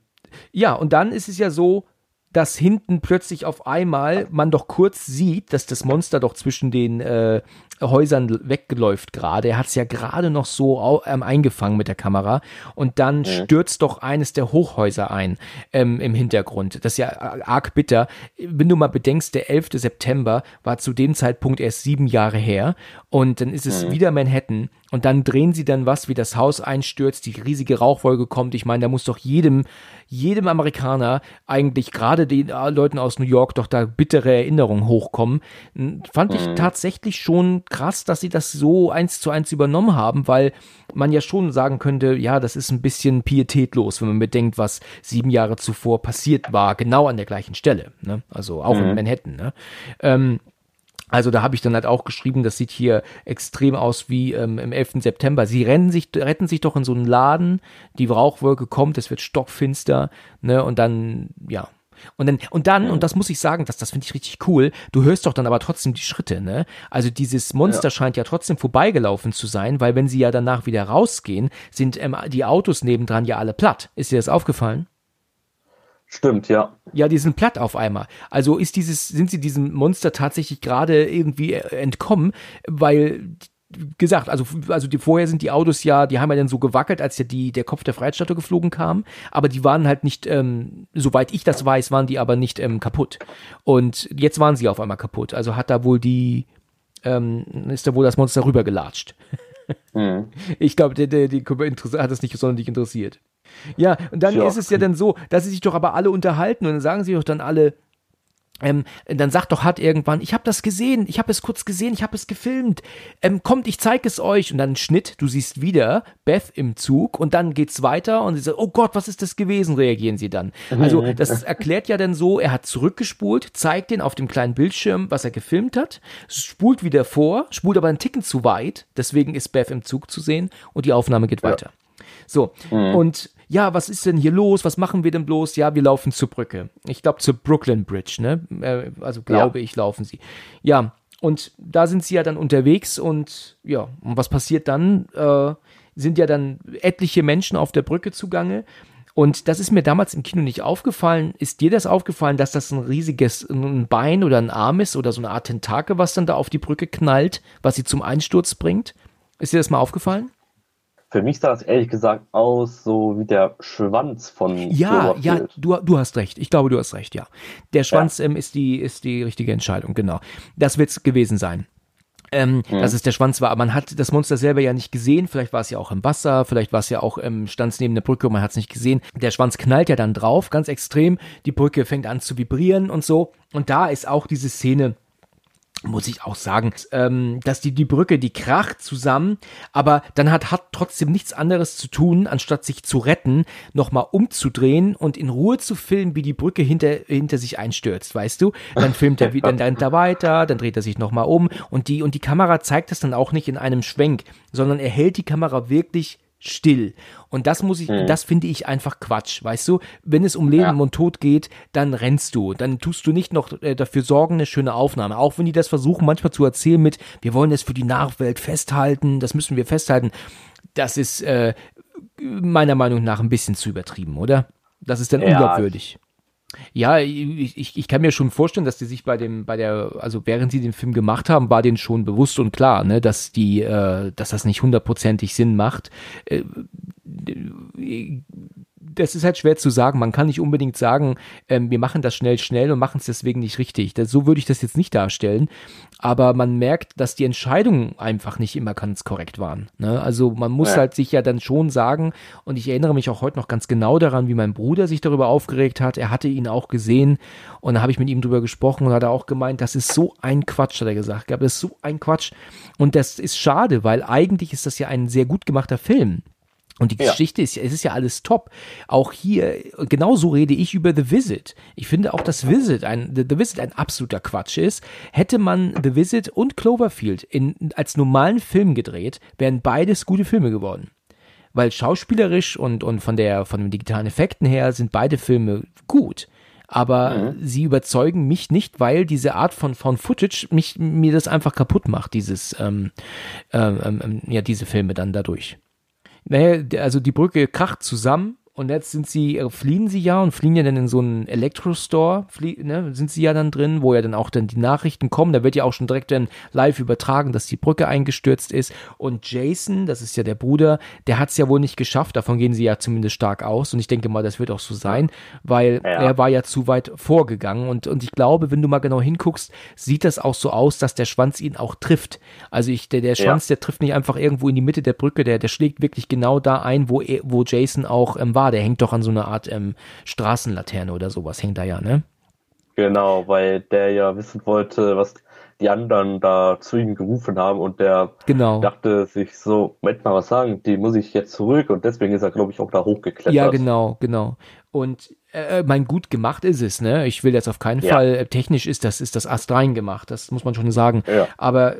ja, und dann ist es ja so, dass hinten plötzlich auf einmal man doch kurz sieht, dass das Monster doch zwischen den äh, Häusern wegläuft gerade. Er hat es ja gerade noch so ähm, eingefangen mit der Kamera und dann mhm. stürzt doch eines der Hochhäuser ein ähm, im Hintergrund. Das ist ja arg bitter. Wenn du mal bedenkst, der 11. September war zu dem Zeitpunkt erst sieben Jahre her und dann ist es mhm. wieder Manhattan und dann drehen sie dann was, wie das Haus einstürzt, die riesige Rauchwolke kommt. Ich meine, da muss doch jedem, jedem Amerikaner eigentlich gerade den äh, Leuten aus New York doch da bittere Erinnerungen hochkommen. Fand ich mhm. tatsächlich schon krass, dass sie das so eins zu eins übernommen haben, weil man ja schon sagen könnte, ja, das ist ein bisschen pietätlos, wenn man bedenkt, was sieben Jahre zuvor passiert war, genau an der gleichen Stelle. Ne? Also auch mhm. in Manhattan. Ne? Ähm, also da habe ich dann halt auch geschrieben, das sieht hier extrem aus wie ähm, im 11. September. Sie rennen sich, retten sich doch in so einen Laden, die Rauchwolke kommt, es wird stockfinster, ne, und dann, ja. Und dann, und dann, und das muss ich sagen, das, das finde ich richtig cool, du hörst doch dann aber trotzdem die Schritte, ne? Also dieses Monster ja. scheint ja trotzdem vorbeigelaufen zu sein, weil wenn sie ja danach wieder rausgehen, sind ähm, die Autos nebendran ja alle platt. Ist dir das aufgefallen? Stimmt, ja. Ja, die sind platt auf einmal. Also ist dieses, sind sie diesem Monster tatsächlich gerade irgendwie äh, entkommen, weil gesagt, also, also die, vorher sind die Autos ja, die haben ja dann so gewackelt, als ja die, der Kopf der Freiheitsstatue geflogen kam, aber die waren halt nicht, ähm, soweit ich das weiß, waren die aber nicht ähm, kaputt. Und jetzt waren sie auf einmal kaputt. Also hat da wohl die, ähm, ist da wohl das Monster rübergelatscht. Mhm. *laughs* Ich glaube, der, der, die hat das nicht sonderlich interessiert. Ja, und dann ja. ist es ja dann so, dass sie sich doch aber alle unterhalten und dann sagen sie doch dann alle, ähm, dann sagt doch Hart irgendwann, ich habe das gesehen, ich habe es kurz gesehen, ich habe es gefilmt. Ähm, kommt, ich zeige es euch. Und dann Schnitt, du siehst wieder Beth im Zug und dann geht's weiter und sie sagt, oh Gott, was ist das gewesen? Reagieren sie dann. Also *laughs* das erklärt ja dann so, er hat zurückgespult, zeigt den auf dem kleinen Bildschirm, was er gefilmt hat, spult wieder vor, spult aber einen Ticken zu weit, deswegen ist Beth im Zug zu sehen und die Aufnahme geht ja. weiter. So, mhm. und ja, was ist denn hier los? Was machen wir denn bloß? Ja, wir laufen zur Brücke. Ich glaube zur Brooklyn Bridge, ne? Äh, also glaube ja. ich, laufen sie. Ja, und da sind sie ja dann unterwegs und ja, und was passiert dann? Äh, sind ja dann etliche Menschen auf der Brücke zugange. Und das ist mir damals im Kino nicht aufgefallen. Ist dir das aufgefallen, dass das ein riesiges ein Bein oder ein Arm ist oder so eine Art Tentakel, was dann da auf die Brücke knallt, was sie zum Einsturz bringt? Ist dir das mal aufgefallen? Für mich sah das ehrlich gesagt aus, so wie der Schwanz von Ja, ja, du, du hast recht. Ich glaube, du hast recht, ja. Der Schwanz ja. ähm, ist, die, ist die richtige Entscheidung, genau. Das wird es gewesen sein. Ähm, hm. dass es der Schwanz war. Aber man hat das Monster selber ja nicht gesehen. Vielleicht war es ja auch im Wasser, vielleicht war es ja auch im Stand neben der Brücke und man hat es nicht gesehen. Der Schwanz knallt ja dann drauf, ganz extrem. Die Brücke fängt an zu vibrieren und so. Und da ist auch diese Szene muss ich auch sagen, ähm, dass die, die Brücke, die kracht zusammen, aber dann hat, hat trotzdem nichts anderes zu tun, anstatt sich zu retten, nochmal umzudrehen und in Ruhe zu filmen, wie die Brücke hinter, hinter sich einstürzt, weißt du? Dann filmt er, dann rennt er weiter, dann dreht er sich nochmal um und die, und die Kamera zeigt das dann auch nicht in einem Schwenk, sondern er hält die Kamera wirklich still. Und das muss ich, mhm. das finde ich einfach Quatsch, weißt du? Wenn es um Leben ja. und Tod geht, dann rennst du. Dann tust du nicht noch äh, dafür sorgen, eine schöne Aufnahme. Auch wenn die das versuchen, manchmal zu erzählen mit, wir wollen es für die Nachwelt festhalten, das müssen wir festhalten. Das ist äh, meiner Meinung nach ein bisschen zu übertrieben, oder? Das ist dann ja. unglaubwürdig. Ja, ich, ich, ich kann mir schon vorstellen, dass die sich bei dem, bei der, also während sie den Film gemacht haben, war denen schon bewusst und klar, ne, dass die, äh, dass das nicht hundertprozentig Sinn macht. Äh, das ist halt schwer zu sagen. Man kann nicht unbedingt sagen, ähm, wir machen das schnell, schnell und machen es deswegen nicht richtig. Das, so würde ich das jetzt nicht darstellen. Aber man merkt, dass die Entscheidungen einfach nicht immer ganz korrekt waren. Ne? Also man muss ja. halt sich ja dann schon sagen, und ich erinnere mich auch heute noch ganz genau daran, wie mein Bruder sich darüber aufgeregt hat. Er hatte ihn auch gesehen und da habe ich mit ihm drüber gesprochen und hat er auch gemeint, das ist so ein Quatsch, hat er gesagt. Das ist so ein Quatsch. Und das ist schade, weil eigentlich ist das ja ein sehr gut gemachter Film. Und die ja. Geschichte ist, es ist ja alles top. Auch hier, genauso rede ich über The Visit. Ich finde auch, dass Visit ein, The, Visit ein absoluter Quatsch ist. Hätte man The Visit und Cloverfield in, als normalen Film gedreht, wären beides gute Filme geworden. Weil schauspielerisch und, und von der, von den digitalen Effekten her sind beide Filme gut. Aber mhm. sie überzeugen mich nicht, weil diese Art von, von Footage mich, mir das einfach kaputt macht, dieses, ähm, ähm, ähm, ja, diese Filme dann dadurch naja, also die Brücke kracht zusammen Und jetzt sind sie, äh, fliehen sie ja und fliehen ja dann in so einen Elektrostore, ne, sind sie ja dann drin, wo ja dann auch dann die Nachrichten kommen. Da wird ja auch schon direkt dann live übertragen, dass die Brücke eingestürzt ist. Und Jason, das ist ja der Bruder, der hat es ja wohl nicht geschafft. Davon gehen sie ja zumindest stark aus. Und ich denke mal, das wird auch so sein, weil ja. er war ja zu weit vorgegangen. Und, und ich glaube, wenn du mal genau hinguckst, sieht das auch so aus, dass der Schwanz ihn auch trifft. Also ich, der, der Schwanz, ja. der trifft nicht einfach irgendwo in die Mitte der Brücke, der, der schlägt wirklich genau da ein, wo, er, wo Jason auch ähm, war war. Der hängt doch an so einer Art ähm, Straßenlaterne oder sowas, hängt da ja, ne? Genau, weil der ja wissen wollte, was die anderen da zu ihm gerufen haben und der genau. dachte sich so, Moment mal, was sagen, die muss ich jetzt zurück und deswegen ist er, glaube ich, auch da hochgeklettert. Ja, genau, genau. Und äh, mein gut gemacht ist es, ne? Ich will jetzt auf keinen ja. Fall, äh, technisch ist das, ist das astrein gemacht, das muss man schon sagen. Ja. Aber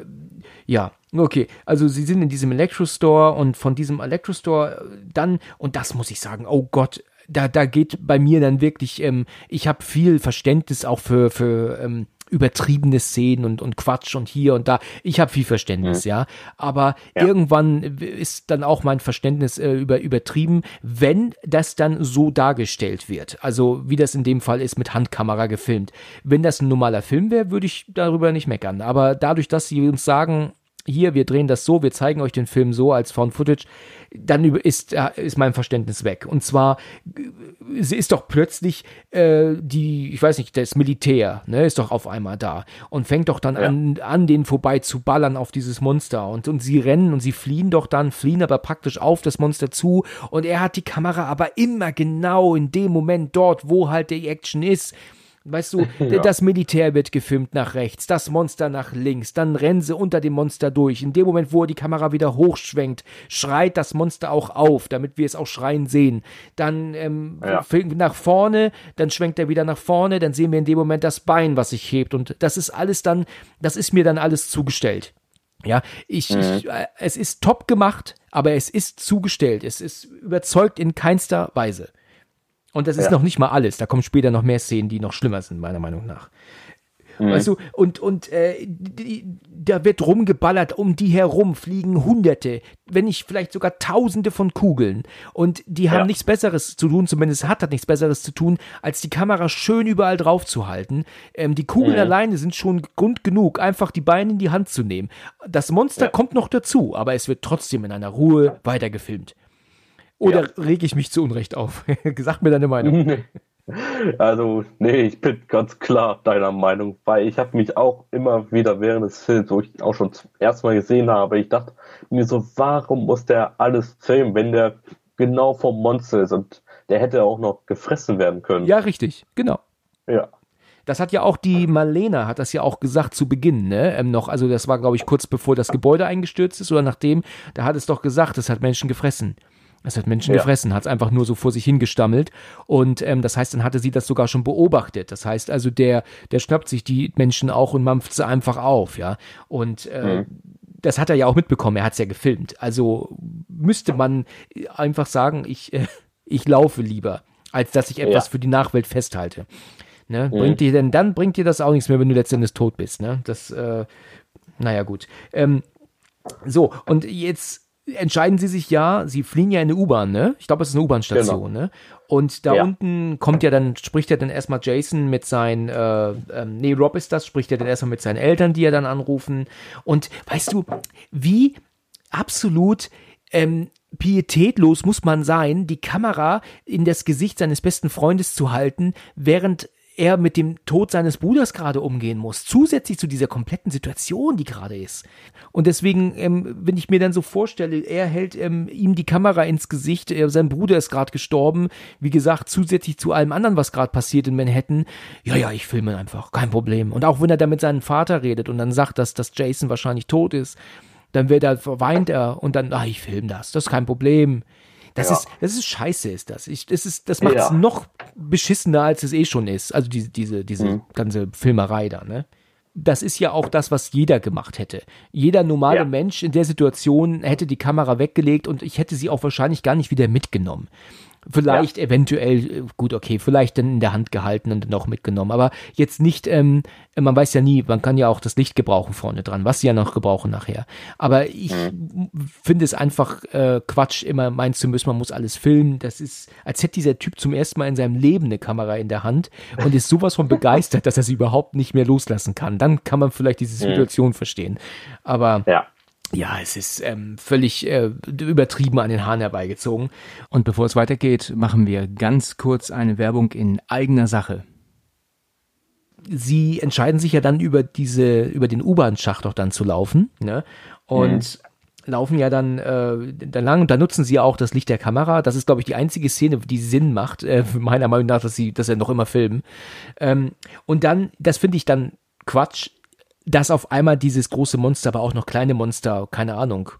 ja, Okay, also sie sind in diesem Electro-Store und von diesem Electro-Store äh, dann, und das muss ich sagen, oh Gott, da, da geht bei mir dann wirklich, ähm, ich habe viel Verständnis auch für, für ähm, übertriebene Szenen und, und Quatsch und hier und da. Ich habe viel Verständnis, mhm. ja. Aber ja. irgendwann ist dann auch mein Verständnis äh, über, übertrieben, wenn das dann so dargestellt wird. Also wie das in dem Fall ist mit Handkamera gefilmt. Wenn das ein normaler Film wäre, würde ich darüber nicht meckern. Aber dadurch, dass sie uns sagen, hier, wir drehen das so, wir zeigen euch den Film so als Found Footage, dann ist, ist mein Verständnis weg. Und zwar sie ist doch plötzlich äh, die, ich weiß nicht, das Militär, ne, ist doch auf einmal da und fängt doch dann ja. an, an denen vorbei zu ballern auf dieses Monster. Und, und sie rennen und sie fliehen doch dann, fliehen aber praktisch auf das Monster zu. Und er hat die Kamera aber immer genau in dem Moment dort, wo halt die Action ist. Weißt du, *laughs* ja. das Militär wird gefilmt nach rechts, das Monster nach links, dann rennen sie unter dem Monster durch. In dem Moment, wo er die Kamera wieder hochschwenkt, schreit das Monster auch auf, damit wir es auch schreien sehen. Dann ähm, ja. nach vorne, dann schwenkt er wieder nach vorne, dann sehen wir in dem Moment das Bein, was sich hebt. Und das ist alles dann, das ist mir dann alles zugestellt. Ja, ich, mhm. ich äh, es ist top gemacht, aber es ist zugestellt. Es ist überzeugt in keinster Weise. Und das ist ja. noch nicht mal alles. Da kommen später noch mehr Szenen, die noch schlimmer sind, meiner Meinung nach. Mhm. Weißt du, und, und äh, die, da wird rumgeballert, um die herum fliegen Hunderte, wenn nicht vielleicht sogar Tausende von Kugeln. Und die haben ja. nichts Besseres zu tun, zumindest hat das nichts Besseres zu tun, als die Kamera schön überall drauf zu halten. Ähm, die Kugeln mhm. alleine sind schon Grund genug, einfach die Beine in die Hand zu nehmen. Das Monster ja. kommt noch dazu, aber es wird trotzdem in einer Ruhe weitergefilmt. Oder ja. rege ich mich zu Unrecht auf? *laughs* Sag mir deine Meinung. *laughs* Also, nee, ich bin ganz klar deiner Meinung, weil ich habe mich auch immer wieder während des Films, wo ich ihn auch schon zum ersten Mal gesehen habe, ich dachte mir so, warum muss der alles filmen, wenn der genau vom Monster ist und der hätte auch noch gefressen werden können. Ja, richtig, genau. Ja. Das hat ja auch die Marlena, hat das ja auch gesagt zu Beginn, ne? Ähm, noch, also das war, glaube ich, kurz bevor das Gebäude eingestürzt ist oder nachdem, da hat es doch gesagt, es hat Menschen gefressen. Es hat Menschen ja. gefressen, hat es einfach nur so vor sich hingestammelt. Und ähm, das heißt, dann hatte sie das sogar schon beobachtet. Das heißt also, der, der schnappt sich die Menschen auch und mampft sie einfach auf, ja. Und äh, mhm. das hat er ja auch mitbekommen, er hat es ja gefilmt. Also müsste man einfach sagen, ich, äh, ich laufe lieber, als dass ich etwas ja. für die Nachwelt festhalte. Ne? Mhm. Bringt dir denn dann bringt dir das auch nichts mehr, wenn du letztendlich tot bist. Ne? Das, äh, naja, gut. Ähm, so, und jetzt entscheiden sie sich ja, sie fliehen ja in eine U-Bahn, ne? Ich glaube, es ist eine U-Bahn-Station, genau. ne? Und da ja. unten kommt ja dann, spricht ja dann erstmal Jason mit seinen, äh, ähm, nee, Rob ist das, spricht ja dann erstmal mit seinen Eltern, die ja dann anrufen. Und weißt du, wie absolut ähm, pietätlos muss man sein, die Kamera in das Gesicht seines besten Freundes zu halten, während er mit dem Tod seines Bruders gerade umgehen muss, zusätzlich zu dieser kompletten Situation, die gerade ist. Und deswegen, ähm, wenn ich mir dann so vorstelle, er hält ähm, ihm die Kamera ins Gesicht, er, sein Bruder ist gerade gestorben, wie gesagt, zusätzlich zu allem anderen, was gerade passiert in Manhattan, ja, ja, ich filme einfach, kein Problem. Und auch wenn er da mit seinem Vater redet und dann sagt, dass, dass Jason wahrscheinlich tot ist, dann wird er, weint er und dann, ach, ich filme das, das ist kein Problem. Das ja. ist, das ist scheiße, ist das. Ich, das ist, das macht es ja. noch beschissener, als es eh schon ist. Also diese, diese, diese mhm. ganze Filmerei da, ne? Das ist ja auch das, was jeder gemacht hätte. Jeder normale ja. Mensch in der Situation hätte die Kamera weggelegt und ich hätte sie auch wahrscheinlich gar nicht wieder mitgenommen. Vielleicht ja. eventuell, äh, gut, okay, vielleicht dann in der Hand gehalten und dann auch mitgenommen. Aber jetzt nicht, ähm, man weiß ja nie, man kann ja auch das Licht gebrauchen vorne dran, was sie ja noch gebrauchen nachher. Aber ich mhm. finde es einfach äh, Quatsch, immer meinen zu müssen, man muss alles filmen. Das ist, als hätte dieser Typ zum ersten Mal in seinem Leben eine Kamera in der Hand und ist sowas von *laughs* begeistert, dass er sie überhaupt nicht mehr loslassen kann. Dann kann man vielleicht diese mhm. Situation mhm. verstehen. Aber ja. Ja, es ist ähm, völlig äh, übertrieben an den Haaren herbeigezogen. Und bevor es weitergeht, machen wir ganz kurz eine Werbung in eigener Sache. Sie entscheiden sich ja dann über diese, über den U-Bahn-Schacht auch dann zu laufen, ne? Und mhm. laufen ja dann, äh, dann lang und da nutzen sie ja auch das Licht der Kamera. Das ist, glaube ich, die einzige Szene, die Sinn macht, äh, meiner Meinung nach, dass sie, dass er noch immer filmen. Ähm, und dann, das finde ich dann Quatsch, dass auf einmal dieses große Monster, aber auch noch kleine Monster, keine Ahnung,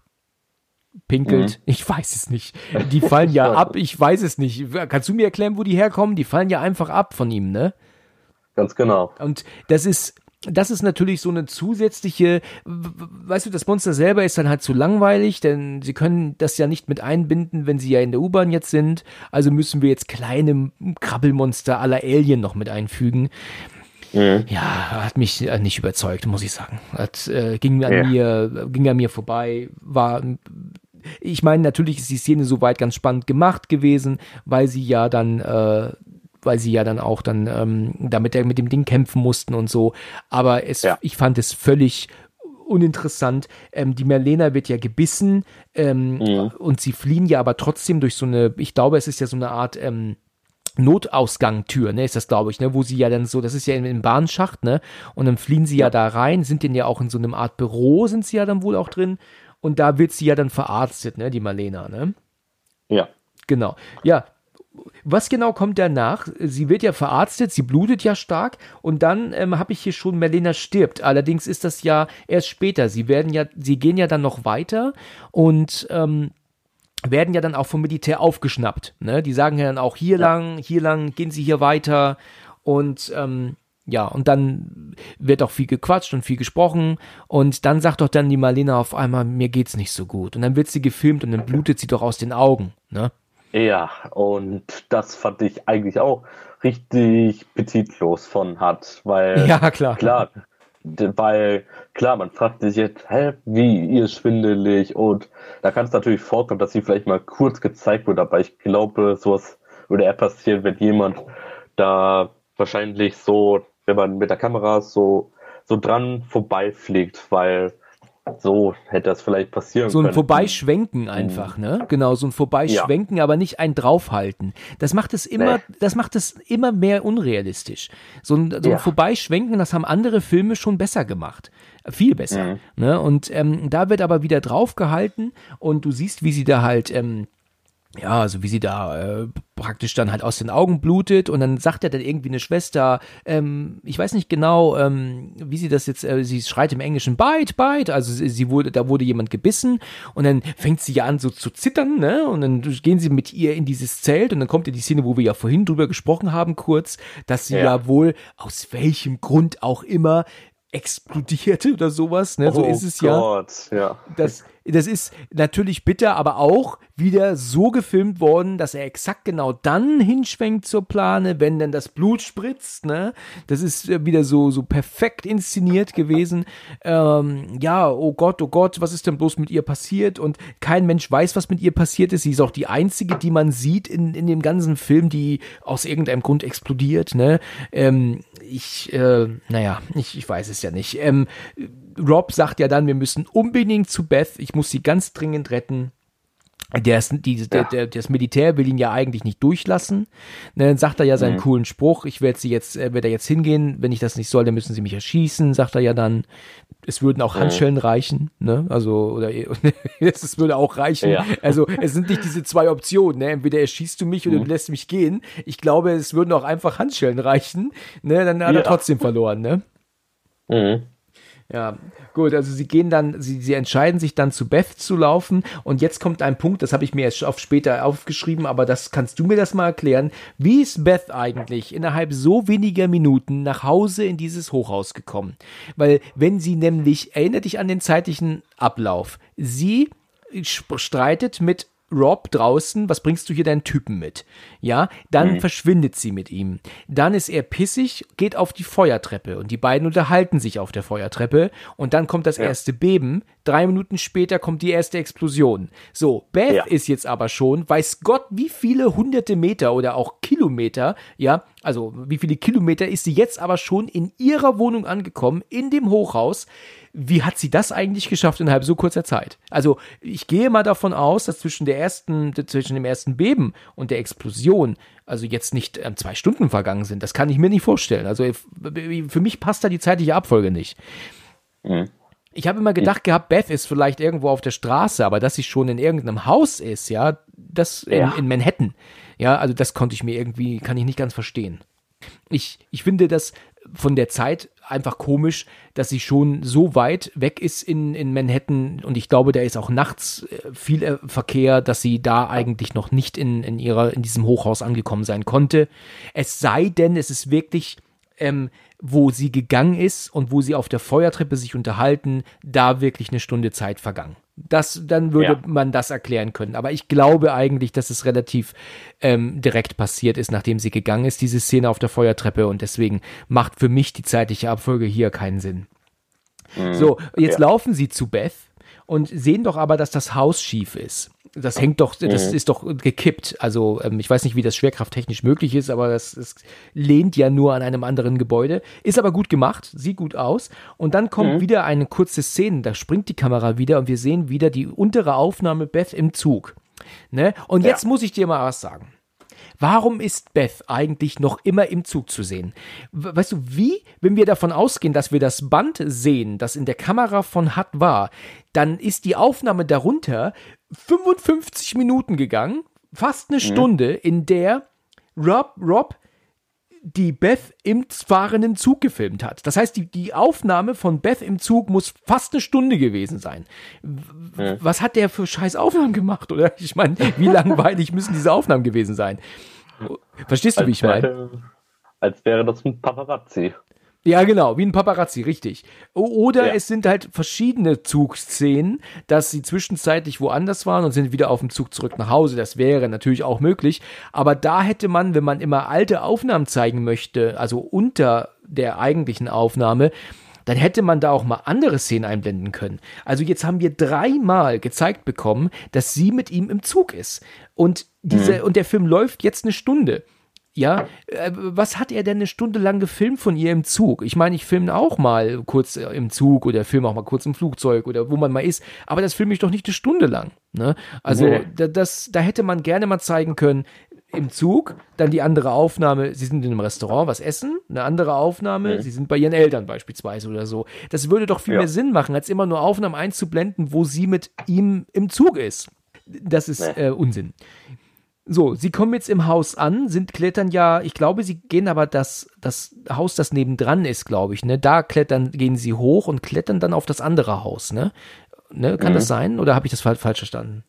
pinkelt. Mhm. Ich weiß es nicht. Die fallen *laughs* ja ab, ich weiß es nicht. Kannst du mir erklären, wo die herkommen? Die fallen ja einfach ab von ihm, ne? Ganz genau. Und das ist, das ist natürlich so eine zusätzliche, weißt du, das Monster selber ist dann halt zu langweilig, denn sie können das ja nicht mit einbinden, wenn sie ja in der U-Bahn jetzt sind. Also müssen wir jetzt kleine Krabbelmonster aller Alien noch mit einfügen. Mhm. Ja, hat mich äh, nicht überzeugt, muss ich sagen. Hat, äh, ging an ja. mir, ging an mir vorbei, war ich meine, natürlich ist die Szene soweit ganz spannend gemacht gewesen, weil sie ja dann, äh, weil sie ja dann auch dann ähm, damit mit dem Ding kämpfen mussten und so. Aber es, ja. ich fand es völlig uninteressant. Ähm, die Merlena wird ja gebissen ähm, mhm. und sie fliehen ja aber trotzdem durch so eine, ich glaube, es ist ja so eine Art ähm, Notausgangtür, ne, ist das, glaube ich, ne, wo sie ja dann so, das ist ja im Bahnschacht, ne, und dann fliehen sie ja. ja da rein, sind denn ja auch in so einem Art Büro, sind sie ja dann wohl auch drin, und da wird sie ja dann verarztet, ne, die Marlena, ne? Ja. Genau. Ja. Was genau kommt danach? Sie wird ja verarztet, sie blutet ja stark und dann ähm, habe ich hier schon, Marlena stirbt. Allerdings ist das ja erst später. Sie werden ja, sie gehen ja dann noch weiter und ähm, werden ja dann auch vom Militär aufgeschnappt. Ne? Die sagen ja dann auch hier ja. lang, hier lang, gehen Sie hier weiter und ähm, ja, und dann wird auch viel gequatscht und viel gesprochen und dann sagt doch dann die Marlena auf einmal, mir geht's nicht so gut. Und dann wird sie gefilmt und dann blutet sie doch aus den Augen, ne? Ja, und das fand ich eigentlich auch richtig appetitlos von hat, weil ja, klar. klar, weil klar, man fragt sich jetzt, hä, wie ihr schwindelig und da kann es natürlich vorkommen, dass sie vielleicht mal kurz gezeigt wird, aber ich glaube, sowas würde eher passieren, wenn jemand da wahrscheinlich so, wenn man mit der Kamera so, so dran vorbeifliegt, weil so hätte das vielleicht passieren können. So ein. Vorbeischwenken einfach, ne? Genau, so ein Vorbeischwenken, ja. aber nicht ein draufhalten. Das macht es immer, nee. das macht es immer mehr unrealistisch. So ein, so ein ja. Vorbeischwenken, das haben andere Filme schon besser gemacht. Viel besser. Mhm. Ne? Und ähm, da wird aber wieder draufgehalten und du siehst, wie sie da halt ähm, ja, also wie sie da äh, praktisch dann halt aus den Augen blutet und dann sagt er dann irgendwie eine Schwester, ähm, ich weiß nicht genau, ähm, wie sie das jetzt, äh, sie schreit im Englischen, bite, bite, also sie, sie, wurde, da wurde jemand gebissen und dann fängt sie ja an so zu zittern, ne, und dann gehen sie mit ihr in dieses Zelt und dann kommt ja die Szene, wo wir ja vorhin drüber gesprochen haben kurz, dass sie ja, ja wohl aus welchem Grund auch immer explodierte oder sowas, ne, so oh ist es Gott, ja. ja. Das, das ist natürlich bitter, aber auch wieder so gefilmt worden, dass er exakt genau dann hinschwenkt zur Plane, wenn dann das Blut spritzt. Ne? Das ist äh, wieder so, so perfekt inszeniert gewesen. Ähm, ja, oh Gott, oh Gott, was ist denn bloß mit ihr passiert? Und kein Mensch weiß, was mit ihr passiert ist. Sie ist auch die einzige, die man sieht in, in dem ganzen Film, die aus irgendeinem Grund explodiert. Ne? Ähm, ich, äh, naja, ich, ich weiß es ja nicht. Ähm, Rob sagt ja dann, wir müssen unbedingt zu Beth, ich muss sie ganz dringend retten. Der ist, die, der, der, das Militär will ihn ja eigentlich nicht durchlassen. Ne, dann sagt er ja seinen mhm. coolen Spruch, ich werde sie jetzt, äh, werde jetzt hingehen, wenn ich das nicht soll, dann müssen sie mich erschießen, sagt er ja dann. Es würden auch mhm. Handschellen reichen, ne? Also, oder *laughs* es würde auch reichen. Ja. Also es sind nicht diese zwei Optionen, ne? Entweder erschießt du mich oder mhm. du lässt mich gehen. Ich glaube, es würden auch einfach Handschellen reichen, ne? Dann hat ja. er trotzdem verloren, ne? Mhm. Ja, gut, also sie gehen dann, sie, sie entscheiden sich dann zu Beth zu laufen und jetzt kommt ein Punkt, das habe ich mir erst auf später aufgeschrieben, aber das kannst du mir das mal erklären. Wie ist Beth eigentlich innerhalb so weniger Minuten nach Hause in dieses Hochhaus gekommen? Weil wenn sie nämlich, erinnert dich an den zeitlichen Ablauf, sie streitet mit Rob draußen, was bringst du hier deinen Typen mit? Ja, dann mhm. verschwindet sie mit ihm. Dann ist er pissig, geht auf die Feuertreppe und die beiden unterhalten sich auf der Feuertreppe und dann kommt das ja. erste Beben. Drei Minuten später kommt die erste Explosion. So, Beth ja. ist jetzt aber schon, weiß Gott, wie viele hunderte Meter oder auch Kilometer, ja, also wie viele Kilometer ist sie jetzt aber schon in ihrer Wohnung angekommen, in dem Hochhaus wie hat sie das eigentlich geschafft innerhalb so kurzer Zeit? Also ich gehe mal davon aus, dass zwischen der ersten, zwischen dem ersten Beben und der Explosion, also jetzt nicht ähm, zwei Stunden vergangen sind. Das kann ich mir nicht vorstellen. Also für mich passt da die zeitliche Abfolge nicht. Mhm. Ich habe immer gedacht gehabt, Beth ist vielleicht irgendwo auf der Straße, aber dass sie schon in irgendeinem Haus ist, ja, das in, in Manhattan. Ja, also das konnte ich mir irgendwie, kann ich nicht ganz verstehen. Ich, ich finde das von der Zeit einfach komisch, dass sie schon so weit weg ist in, in Manhattan und ich glaube, da ist auch nachts äh, viel äh, Verkehr, dass sie da eigentlich noch nicht in, in ihrer, in diesem Hochhaus angekommen sein konnte. Es sei denn, es ist wirklich ähm, wo sie gegangen ist und wo sie auf der Feuertreppe sich unterhalten, da wirklich eine Stunde Zeit vergangen. Das, dann würde ja. man das erklären können. Aber ich glaube eigentlich, dass es relativ ähm, direkt passiert ist, nachdem sie gegangen ist, diese Szene auf der Feuertreppe. Und deswegen macht für mich die zeitliche Abfolge hier keinen Sinn. Mhm. So, jetzt ja. laufen sie zu Beth und sehen doch aber, dass das Haus schief ist. Das hängt doch, das mhm. ist doch gekippt. Also ähm, ich weiß nicht, wie das schwerkrafttechnisch möglich ist, aber das, das, lehnt ja nur an einem anderen Gebäude. Ist aber gut gemacht, sieht gut aus. Und dann kommt mhm. wieder eine kurze Szene, da springt die Kamera wieder und wir sehen wieder die untere Aufnahme Beth im Zug. Ne? Und ja. jetzt muss ich dir mal was sagen. Warum ist Beth eigentlich noch immer im Zug zu sehen? Weißt du, wie, wenn wir davon ausgehen, dass wir das Band sehen, das in der Kamera von Hut war, dann ist die Aufnahme darunter 55 Minuten gegangen, fast eine mhm. Stunde, in der Rob, Rob die Beth im fahrenden Zug gefilmt hat. Das heißt, die, die Aufnahme von Beth im Zug muss fast eine Stunde gewesen sein. Ja. Was hat der für scheiß Aufnahmen gemacht? Oder ich meine, wie langweilig müssen diese Aufnahmen gewesen sein? Verstehst du, als wie ich meine? Als wäre das ein Paparazzi. Ja, genau, wie ein Paparazzi, richtig. Oder ja. es sind halt verschiedene Zugszenen, dass sie zwischenzeitlich woanders waren und sind wieder auf dem Zug zurück nach Hause. Das wäre natürlich auch möglich. Aber da hätte man, wenn man immer alte Aufnahmen zeigen möchte, also unter der eigentlichen Aufnahme, dann hätte man da auch mal andere Szenen einblenden können. Also jetzt haben wir dreimal gezeigt bekommen, dass sie mit ihm im Zug ist. Und diese, mhm. und der Film läuft jetzt eine Stunde. Ja, äh, was hat er denn eine Stunde lang gefilmt von ihr im Zug? Ich meine, ich filme auch mal kurz äh, im Zug oder filme auch mal kurz im Flugzeug oder wo man mal ist, aber das filme ich doch nicht eine Stunde lang. Ne? Also nee. da, das, da hätte man gerne mal zeigen können, im Zug, dann die andere Aufnahme, sie sind in einem Restaurant was essen, eine andere Aufnahme, mhm. sie sind bei ihren Eltern beispielsweise oder so. Das würde doch viel ja. mehr Sinn machen, als immer nur Aufnahmen einzublenden, wo sie mit ihm im Zug ist. Das ist nee. äh, Unsinn. So, sie kommen jetzt im Haus an, sind klettern ja, ich glaube, sie gehen aber das, das Haus, das nebendran ist, glaube ich, ne, da klettern, gehen sie hoch und klettern dann auf das andere Haus, ne? ne kann mhm. das sein oder habe ich das falsch verstanden?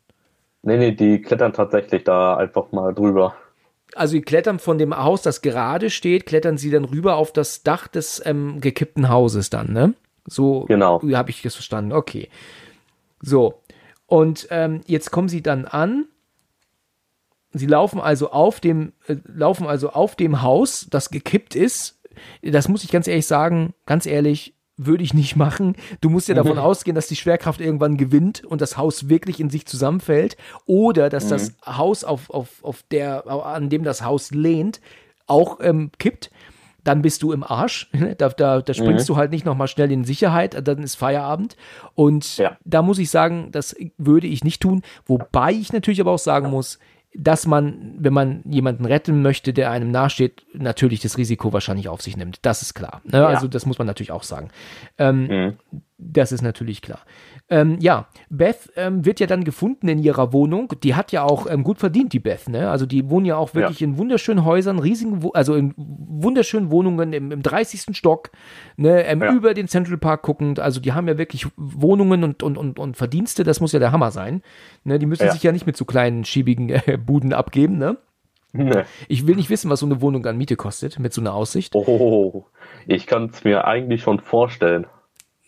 Nee, nee, die klettern tatsächlich da einfach mal drüber. Also die klettern von dem Haus, das gerade steht, klettern sie dann rüber auf das Dach des ähm, gekippten Hauses dann, ne? So genau. habe ich das verstanden. Okay. So. Und ähm, jetzt kommen sie dann an Sie laufen also auf dem, äh, laufen also auf dem Haus, das gekippt ist. Das muss ich ganz ehrlich sagen, ganz ehrlich, würde ich nicht *laughs* machen. Du musst ja mhm. davon ausgehen, dass die Schwerkraft irgendwann gewinnt und das Haus wirklich in sich zusammenfällt oder dass mhm. das Haus auf, auf, auf der, an dem das Haus lehnt, auch ähm, kippt. Dann bist du im Arsch. *laughs* Da, da, da springst mhm. du halt nicht nochmal schnell in Sicherheit, dann ist Feierabend. Und ja. da muss ich sagen, das würde ich nicht tun. Wobei ich natürlich aber auch sagen muss, dass man, wenn man jemanden retten möchte, der einem nahesteht, natürlich das Risiko wahrscheinlich auf sich nimmt. Das ist klar. Ne? Ja. Also das muss man natürlich auch sagen. Ähm, mhm. Das ist natürlich klar. Ähm, ja, Beth ähm, wird ja dann gefunden in ihrer Wohnung. Die hat ja auch ähm, gut verdient, die Beth. Ne? Also die wohnen ja auch wirklich ja. in wunderschönen Häusern, riesigen, also in wunderschönen Wohnungen im, im 30. Stock, ne? Ähm, ja. über den Central Park guckend. Also die haben ja wirklich Wohnungen und, und, und, und Verdienste. Das muss ja der Hammer sein. Ne? Die müssen ja. sich ja nicht mit so kleinen, schiebigen äh, Buden abgeben. Ne? Nee. Ich will nicht wissen, was so eine Wohnung an Miete kostet, mit so einer Aussicht. Oh, ich kann es mir eigentlich schon vorstellen.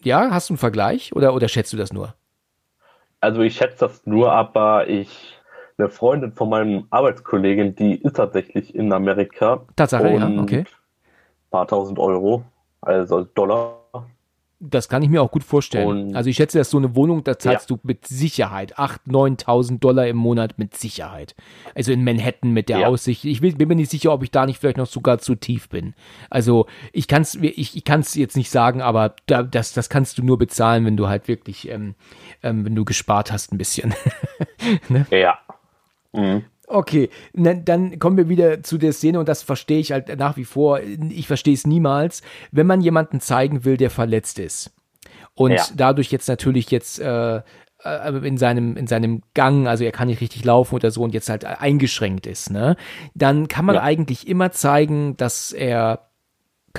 Ja, hast du einen Vergleich oder, oder schätzt du das nur? Also ich schätze das nur, aber ich eine Freundin von meinem Arbeitskollegen, die ist tatsächlich in Amerika. Tatsache, ja, okay. Ein paar tausend Euro, also Dollar das kann ich mir auch gut vorstellen. Und also ich schätze, dass so eine Wohnung, da zahlst ja. du mit Sicherheit 8.000, 9.000 Dollar im Monat mit Sicherheit. Also in Manhattan mit der ja. Aussicht. Ich bin mir nicht sicher, ob ich da nicht vielleicht noch sogar zu tief bin. Also ich kann es ich, ich kann's jetzt nicht sagen, aber da, das, das kannst du nur bezahlen, wenn du halt wirklich, ähm, ähm, wenn du gespart hast ein bisschen. *laughs* ne? Ja. Mhm. Okay, dann kommen wir wieder zu der Szene und das verstehe ich halt nach wie vor. Ich verstehe es niemals, wenn man jemanden zeigen will, der verletzt ist und ja. dadurch jetzt natürlich jetzt äh, äh, in seinem in seinem Gang, also er kann nicht richtig laufen oder so und jetzt halt eingeschränkt ist, ne? Dann kann man ja. eigentlich immer zeigen, dass er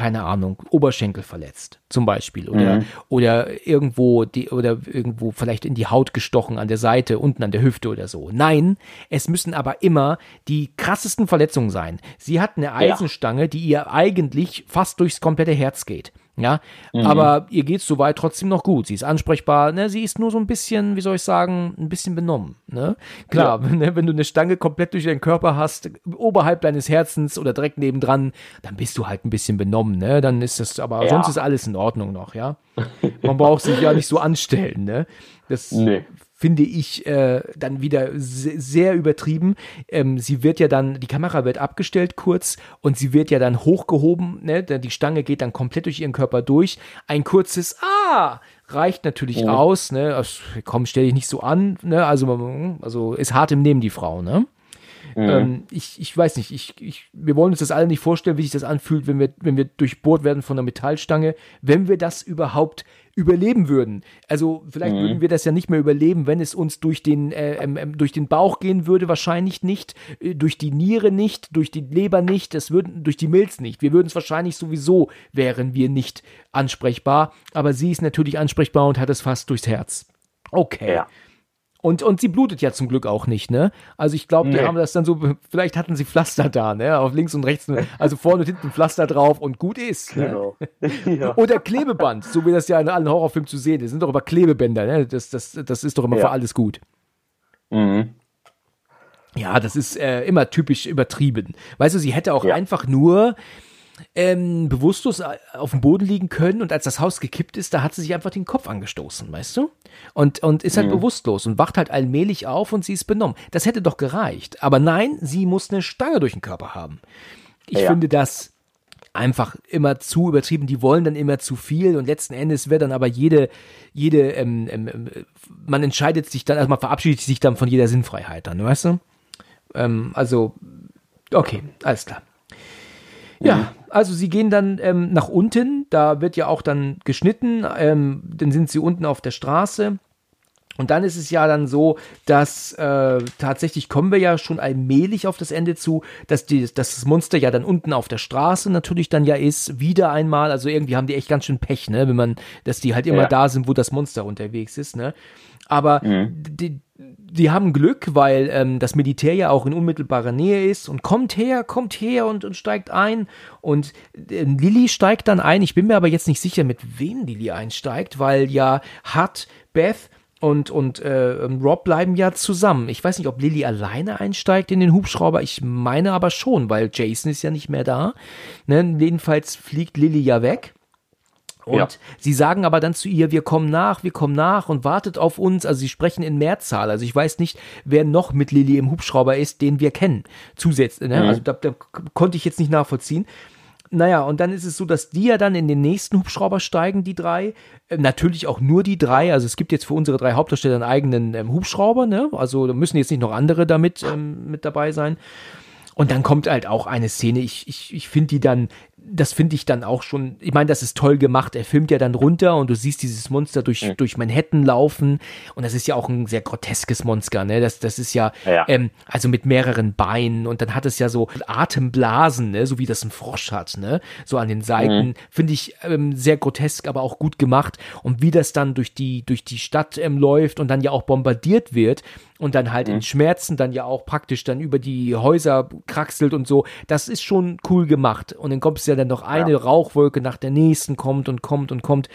keine Ahnung, Oberschenkel verletzt, zum Beispiel, oder, mhm. oder irgendwo die, oder irgendwo vielleicht in die Haut gestochen an der Seite, unten an der Hüfte oder so. Nein, es müssen aber immer die krassesten Verletzungen sein. Sie hat eine Eisenstange, ja. die ihr eigentlich fast durchs komplette Herz geht. Ja, mhm. aber ihr geht's soweit trotzdem noch gut. Sie ist ansprechbar, ne? Sie ist nur so ein bisschen, wie soll ich sagen, ein bisschen benommen, ne? Klar, ja. *laughs* ne? wenn du eine Stange komplett durch deinen Körper hast, oberhalb deines Herzens oder direkt nebendran, dann bist du halt ein bisschen benommen, ne? Dann ist das, aber ja. sonst ist alles in Ordnung noch, ja? Man braucht sich ja nicht so anstellen, ne? Das nee finde ich äh, dann wieder sehr übertrieben. Ähm, sie wird ja dann, die Kamera wird abgestellt kurz und sie wird ja dann hochgehoben, ne? Die Stange geht dann komplett durch ihren Körper durch. Ein kurzes Ah reicht natürlich oh. aus, ne? Also, komm, stell dich nicht so an, ne? Also, also ist hart im Nehmen, die Frau, ne? Mhm. Ähm, ich, ich weiß nicht, ich, ich, wir wollen uns das alle nicht vorstellen, wie sich das anfühlt, wenn wir, wenn wir durchbohrt werden von einer Metallstange, wenn wir das überhaupt überleben würden. Also vielleicht mhm. würden wir das ja nicht mehr überleben, wenn es uns durch den, äh, ähm, ähm, durch den Bauch gehen würde, wahrscheinlich nicht, äh, durch die Niere nicht, durch die Leber nicht, das würden, durch die Milz nicht. Wir würden es wahrscheinlich sowieso, wären wir nicht ansprechbar, aber sie ist natürlich ansprechbar und hat es fast durchs Herz. Okay. Ja. Und, und sie blutet ja zum Glück auch nicht, ne? Also ich glaube, die nee. haben das dann so, vielleicht hatten sie Pflaster da, ne? Auf links und rechts, also vorne und hinten Pflaster drauf und gut ist. Ne? Genau. *laughs* ja. Oder Klebeband, so wie das ja in allen Horrorfilmen zu sehen ist. Das sind doch immer Klebebänder, ne? Das, das, das ist doch immer ja. für alles gut. Mhm. Ja, das ist äh, immer typisch übertrieben. Weißt du, sie hätte auch ja. einfach nur ähm, bewusstlos äh, auf dem Boden liegen können und als das Haus gekippt ist, da hat sie sich einfach den Kopf angestoßen, weißt du? Und, und ist halt mhm. bewusstlos und wacht halt allmählich auf und sie ist benommen. Das hätte doch gereicht. Aber nein, sie muss eine Stange durch den Körper haben. Ich ja. finde das einfach immer zu übertrieben. Die wollen dann immer zu viel und letzten Endes wird dann aber jede, jede, ähm, ähm, ähm man entscheidet sich dann, also man verabschiedet sich dann von jeder Sinnfreiheit dann, weißt du? Ähm, also, okay, alles klar. Ja, mhm. also sie gehen dann ähm, nach unten, da wird ja auch dann geschnitten, ähm, dann sind sie unten auf der Straße. Und dann ist es ja dann so, dass äh, tatsächlich kommen wir ja schon allmählich auf das Ende zu, dass, die, dass das Monster ja dann unten auf der Straße natürlich dann ja ist, wieder einmal. Also irgendwie haben die echt ganz schön Pech, ne, wenn man, dass die halt immer ja. da sind, wo das Monster unterwegs ist, ne. Aber mhm. die, die haben Glück, weil ähm, das Militär ja auch in unmittelbarer Nähe ist und kommt her, kommt her und, und steigt ein. Und äh, Lilly steigt dann ein. Ich bin mir aber jetzt nicht sicher, mit wem Lilly einsteigt, weil ja Hut, Beth und, und äh, Rob bleiben ja zusammen. Ich weiß nicht, ob Lilly alleine einsteigt in den Hubschrauber. Ich meine aber schon, weil Jason ist ja nicht mehr da. Ne? Jedenfalls fliegt Lilly ja weg. Und ja. sie sagen aber dann zu ihr, wir kommen nach, wir kommen nach und wartet auf uns. Also sie sprechen in Mehrzahl. Also ich weiß nicht, wer noch mit Lilly im Hubschrauber ist, den wir kennen. Zusätzlich. Ne? Mhm. Also da, da konnte ich jetzt nicht nachvollziehen. Naja, und dann ist es so, dass die ja dann in den nächsten Hubschrauber steigen, die drei. Äh, natürlich auch nur die drei. Also es gibt jetzt für unsere drei Hauptdarsteller einen eigenen ähm, Hubschrauber, ne? Also da müssen jetzt nicht noch andere damit ähm, mit dabei sein. Und dann kommt halt auch eine Szene, ich, ich, ich finde die dann das finde ich dann auch schon, ich meine, das ist toll gemacht. Er filmt ja dann runter und du siehst dieses Monster durch, mhm. durch Manhattan laufen. Und das ist ja auch ein sehr groteskes Monster, ne? Das, das ist ja, ja. Ähm, also mit mehreren Beinen und dann hat es ja so Atemblasen, ne? So wie das ein Frosch hat, ne? So an den Seiten. Mhm. Finde ich ähm, sehr grotesk, aber auch gut gemacht. Und wie das dann durch die, durch die Stadt ähm, läuft und dann ja auch bombardiert wird und dann halt mhm. in Schmerzen dann ja auch praktisch dann über die Häuser kraxelt und so. Das ist schon cool gemacht. Und dann kommt es ja dann noch eine ja. Rauchwolke nach der nächsten kommt und kommt und kommt.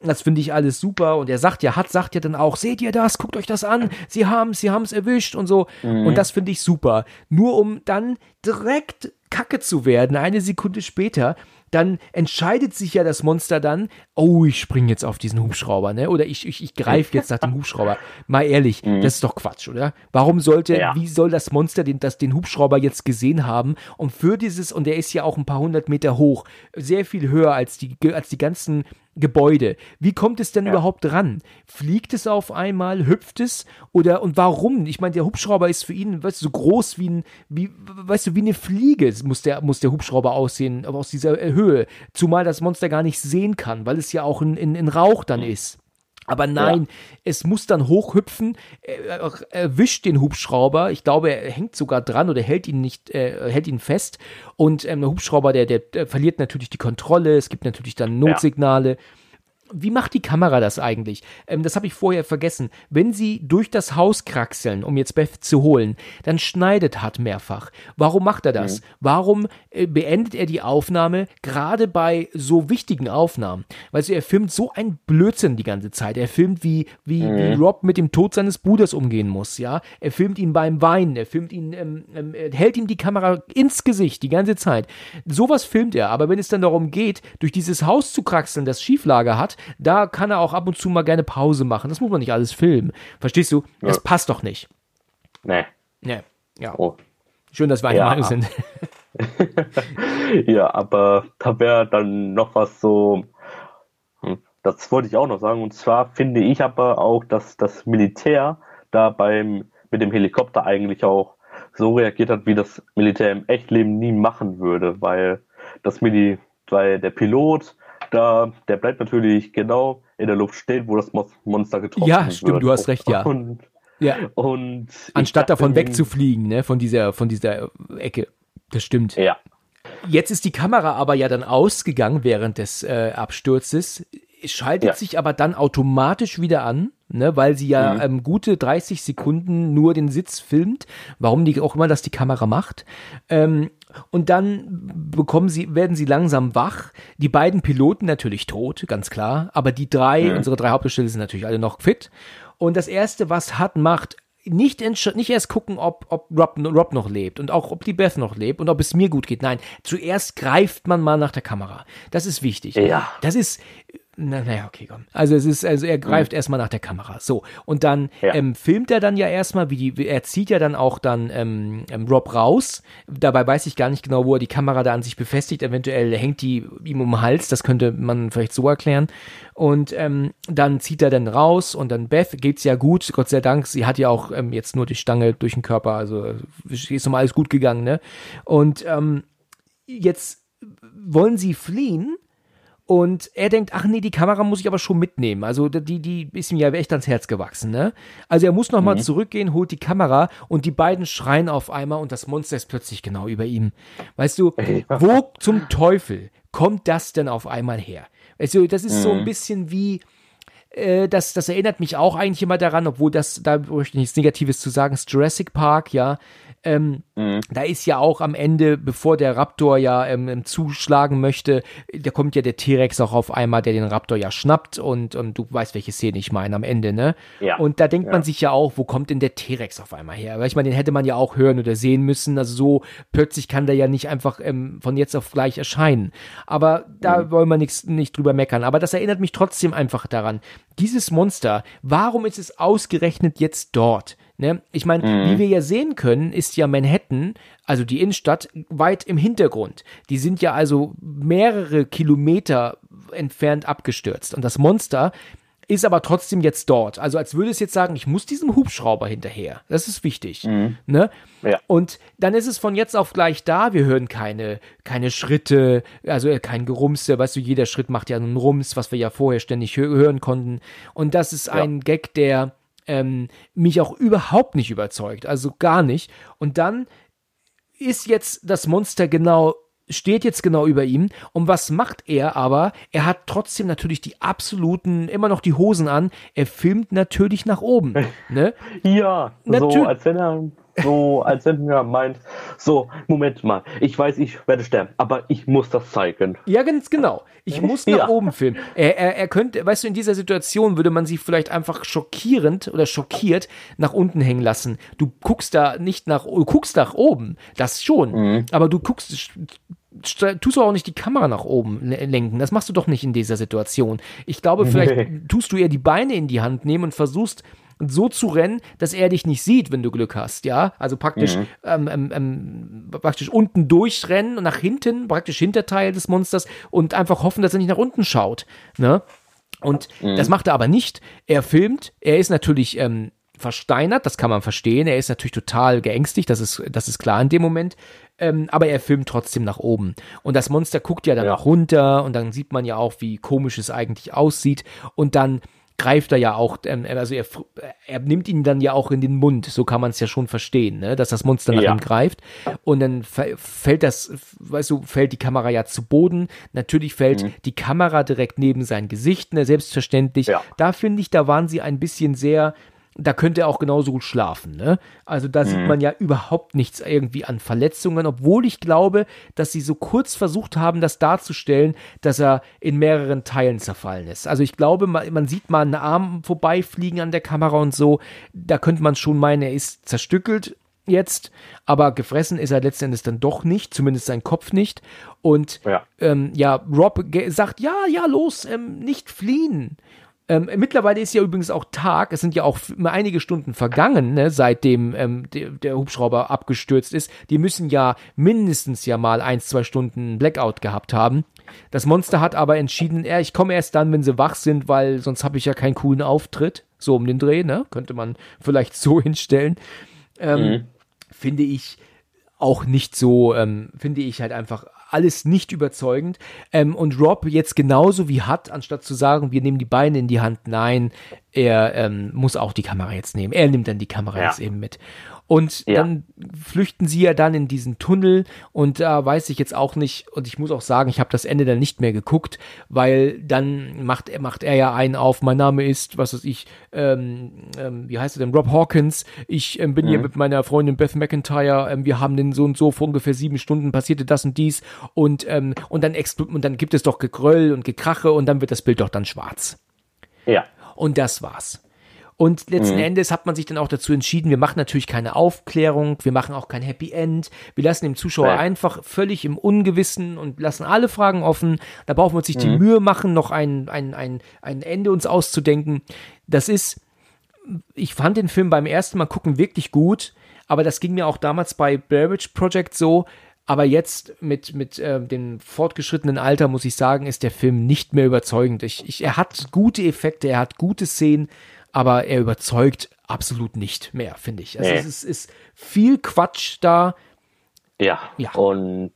Das finde ich alles super. Und er sagt ja, hat, sagt ja dann auch, seht ihr das? Guckt euch das an. Sie haben sie haben es erwischt und so. Mhm. Und das finde ich super. Nur um dann direkt kacke zu werden, eine Sekunde später, dann entscheidet sich ja das Monster dann, oh, ich springe jetzt auf diesen Hubschrauber, ne? Oder ich, ich, ich greife *laughs* jetzt nach dem Hubschrauber. Mal ehrlich, mhm. das ist doch Quatsch, oder? Warum sollte, ja. wie soll das Monster den, das, den Hubschrauber jetzt gesehen haben? Und für dieses, und der ist ja auch ein paar hundert Meter hoch, sehr viel höher als die, als die ganzen Gebäude. Wie kommt es denn ja. überhaupt ran? Fliegt es auf einmal? Hüpft es? Oder und warum? Ich meine, der Hubschrauber ist für ihn, weißt du, so groß wie ein, wie, weißt du, wie eine Fliege muss der, muss der Hubschrauber aussehen, aus dieser äh, Höhe. Zumal das Monster gar nicht sehen kann, weil es ja auch in, in, in Rauch dann ist. Aber nein, ja. es muss dann hochhüpfen, er, erwischt den Hubschrauber. Ich glaube, er hängt sogar dran oder hält ihn nicht, äh, hält ihn fest. Und ähm, der Hubschrauber, der, der, der, verliert natürlich die Kontrolle. Es gibt natürlich dann Notsignale. Ja. Wie macht die Kamera das eigentlich? Ähm, das habe ich vorher vergessen. Wenn sie durch das Haus kraxeln, um jetzt Beth zu holen, dann schneidet Hart mehrfach. Warum macht er das? Mhm. Warum äh, beendet er die Aufnahme gerade bei so wichtigen Aufnahmen? Weil also er filmt so ein Blödsinn die ganze Zeit. Er filmt, wie, wie, mhm. wie Rob mit dem Tod seines Bruders umgehen muss, ja. Er filmt ihn beim Weinen, er filmt ihn, ähm, ähm, er hält ihm die Kamera ins Gesicht die ganze Zeit. Sowas filmt er, aber wenn es dann darum geht, durch dieses Haus zu kraxeln, das Schieflage hat, da kann er auch ab und zu mal gerne Pause machen. Das muss man nicht alles filmen. Verstehst du? Das ja. passt doch nicht. Nee. Nee. Ja. Oh. Schön, dass wir eine ja. Meinung sind. *laughs* ja, aber da wäre dann noch was so. Hm, das wollte ich auch noch sagen. Und zwar finde ich aber auch, dass das Militär da beim mit dem Helikopter eigentlich auch so reagiert hat, wie das Militär im Echtleben nie machen würde, weil das Mili weil der Pilot da, der bleibt natürlich genau in der Luft stehen, wo das Monster getroffen wird. Ja, stimmt, wird. du hast recht, ja. Und, ja. und anstatt davon wegzufliegen, ne, von dieser, von dieser Ecke. Das stimmt. Ja. Jetzt ist die Kamera aber ja dann ausgegangen während des äh, Absturzes, schaltet ja. sich aber dann automatisch wieder an, ne, weil sie ja mhm. ähm, gute 30 Sekunden nur den Sitz filmt, warum die auch immer das die Kamera macht. Ähm, und dann bekommen sie, werden sie langsam wach. Die beiden Piloten natürlich tot, ganz klar. Aber die drei, mhm. unsere drei Hauptdarsteller sind natürlich alle noch fit. Und das erste, was Hut macht, nicht, nicht erst gucken, ob, ob Rob, Rob noch lebt und auch ob die Beth noch lebt und ob es mir gut geht. Nein, zuerst greift man mal nach der Kamera. Das ist wichtig. Ja. Das ist, na, naja, okay, komm. Also es ist, also er greift mhm. erstmal nach der Kamera. So. Und dann ja. ähm, filmt er dann ja erstmal, wie die, er zieht ja dann auch dann ähm, ähm, Rob raus. Dabei weiß ich gar nicht genau, wo er die Kamera da an sich befestigt. Eventuell hängt die ihm um den Hals, das könnte man vielleicht so erklären. Und ähm, dann zieht er dann raus und dann Beth geht's ja gut, Gott sei Dank. Sie hat ja auch ähm, jetzt nur die Stange durch den Körper, also ist nochmal alles gut gegangen, ne? Und ähm, jetzt wollen sie fliehen und er denkt, ach nee, die Kamera muss ich aber schon mitnehmen. Also die, die ist ihm ja echt ans Herz gewachsen, ne? Also er muss nochmal mhm. zurückgehen, holt die Kamera und die beiden schreien auf einmal und das Monster ist plötzlich genau über ihm. Weißt du, wo zum Teufel kommt das denn auf einmal her? Also das ist mhm. so ein mhm. bisschen wie, äh, das, das erinnert mich auch eigentlich immer daran, obwohl das, da möchte ich nichts Negatives zu sagen, ist Jurassic Park, ja. Ähm, mhm. Da ist ja auch am Ende, bevor der Raptor ja ähm, zuschlagen möchte, da kommt ja der T-Rex auch auf einmal, der den Raptor ja schnappt und, und du weißt, welche Szene ich meine am Ende, ne? Ja. Und da denkt ja. man sich ja auch, wo kommt denn der T-Rex auf einmal her? Weil ich meine, den hätte man ja auch hören oder sehen müssen. Also so plötzlich kann der ja nicht einfach ähm, von jetzt auf gleich erscheinen. Aber da mhm. wollen wir nix, nicht drüber meckern. Aber das erinnert mich trotzdem einfach daran. Dieses Monster, warum ist es ausgerechnet jetzt dort? Ne? Ich meine, mhm. wie wir ja sehen können, ist ja Manhattan, also die Innenstadt, weit im Hintergrund. Die sind ja also mehrere Kilometer entfernt abgestürzt. Und das Monster ist aber trotzdem jetzt dort. Also als würde es jetzt sagen, ich muss diesem Hubschrauber hinterher. Das ist wichtig. Mhm. Ne? Ja. Und dann ist es von jetzt auf gleich da. Wir hören keine, keine Schritte, also kein Gerumse. Weißt du, jeder Schritt macht ja einen Rums, was wir ja vorher ständig hö hören konnten. Und das ist ein Gag, der ähm, mich auch überhaupt nicht überzeugt, also gar nicht. Und dann ist jetzt das Monster genau steht jetzt genau über ihm. Und was macht er aber? Er hat trotzdem natürlich die absoluten, immer noch die Hosen an. Er filmt natürlich nach oben. *laughs* Ne? ja, Natür so als wenn er so, als wenn er meint, so, Moment mal, ich weiß, ich werde sterben, aber ich muss das zeigen. Ja, ganz genau. Ich muss nach ja. oben filmen. Er, er, er könnte, weißt du, in dieser Situation würde man sie vielleicht einfach schockierend oder schockiert nach unten hängen lassen. Du guckst da nicht nach, du guckst nach oben, das schon, mhm. aber du guckst, tust du auch nicht die Kamera nach oben lenken. Das machst du doch nicht in dieser Situation. Ich glaube, *laughs* vielleicht tust du eher die Beine in die Hand nehmen und versuchst so zu rennen, dass er dich nicht sieht, wenn du Glück hast, ja. Also praktisch, mhm. ähm, ähm, ähm, praktisch unten durchrennen und nach hinten, praktisch Hinterteil des Monsters und einfach hoffen, dass er nicht nach unten schaut. Ne? Und mhm. das macht er aber nicht. Er filmt, er ist natürlich ähm, versteinert, das kann man verstehen. Er ist natürlich total geängstigt, das ist, das ist klar in dem Moment. Ähm, aber er filmt trotzdem nach oben. Und das Monster guckt ja dann ja. runter und dann sieht man ja auch, wie komisch es eigentlich aussieht. Und dann greift er ja auch, ähm, also er, er nimmt ihn dann ja auch in den Mund, so kann man es ja schon verstehen, ne? dass das Monster nach ja. ihm greift. Und dann fällt das, weißt du, fällt die Kamera ja zu Boden. Natürlich fällt mhm. die Kamera direkt neben sein Gesicht, ne? selbstverständlich. Ja. Da finde ich, da waren sie ein bisschen sehr da könnte er auch genauso gut schlafen. Ne? Also da mhm. sieht man ja überhaupt nichts irgendwie an Verletzungen, obwohl ich glaube, dass sie so kurz versucht haben, das darzustellen, dass er in mehreren Teilen zerfallen ist. Also ich glaube, man, man sieht mal einen Arm vorbeifliegen an der Kamera und so. Da könnte man schon meinen, er ist zerstückelt jetzt, aber gefressen ist er letztendlich dann doch nicht, zumindest sein Kopf nicht. Und ja, ähm, ja Rob sagt, ja, ja, los, ähm, nicht fliehen. Ähm, mittlerweile ist ja übrigens auch Tag, es sind ja auch einige Stunden vergangen, ne, seitdem ähm, der, der Hubschrauber abgestürzt ist. Die müssen ja mindestens ja mal ein, zwei Stunden Blackout gehabt haben. Das Monster hat aber entschieden, ja, ich komme erst dann, wenn sie wach sind, weil sonst habe ich ja keinen coolen Auftritt. So um den Dreh, ne? Könnte man *laughs* vielleicht so hinstellen. Ähm, mhm. Finde ich auch nicht so, ähm, finde ich halt einfach alles nicht überzeugend. Ähm, und Rob jetzt genauso wie hat, anstatt zu sagen, wir nehmen die Beine in die Hand, nein, er ähm, muss auch die Kamera jetzt nehmen. Er nimmt dann die Kamera ja. jetzt eben mit. Und ja. dann flüchten sie ja dann in diesen Tunnel und da weiß ich jetzt auch nicht, und ich muss auch sagen, ich habe das Ende dann nicht mehr geguckt, weil dann macht er, macht er ja einen auf, mein Name ist, was weiß ich, ähm, ähm, wie heißt er denn, Rob Hawkins, ich ähm, bin mhm. hier mit meiner Freundin Beth McIntyre, ähm, wir haben den so und so, vor ungefähr sieben Stunden passierte das und dies und, ähm, und dann und dann gibt es doch Gegröll und Gekrache und dann wird das Bild doch dann schwarz. Ja. Und das war's. Und letzten mhm. Endes hat man sich dann auch dazu entschieden, wir machen natürlich keine Aufklärung, wir machen auch kein Happy End, wir lassen dem Zuschauer ja. einfach völlig im Ungewissen und lassen alle Fragen offen. Da brauchen wir uns nicht mhm. die Mühe machen, noch ein, ein, ein, ein Ende uns auszudenken. Das ist, ich fand den Film beim ersten Mal gucken wirklich gut, aber das ging mir auch damals bei Witch Project so, aber jetzt mit, mit äh, dem fortgeschrittenen Alter, muss ich sagen, ist der Film nicht mehr überzeugend. Ich, ich, er hat gute Effekte, er hat gute Szenen, aber er überzeugt absolut nicht mehr, finde ich. Also nee. es ist, ist, viel Quatsch da. Ja, ja. und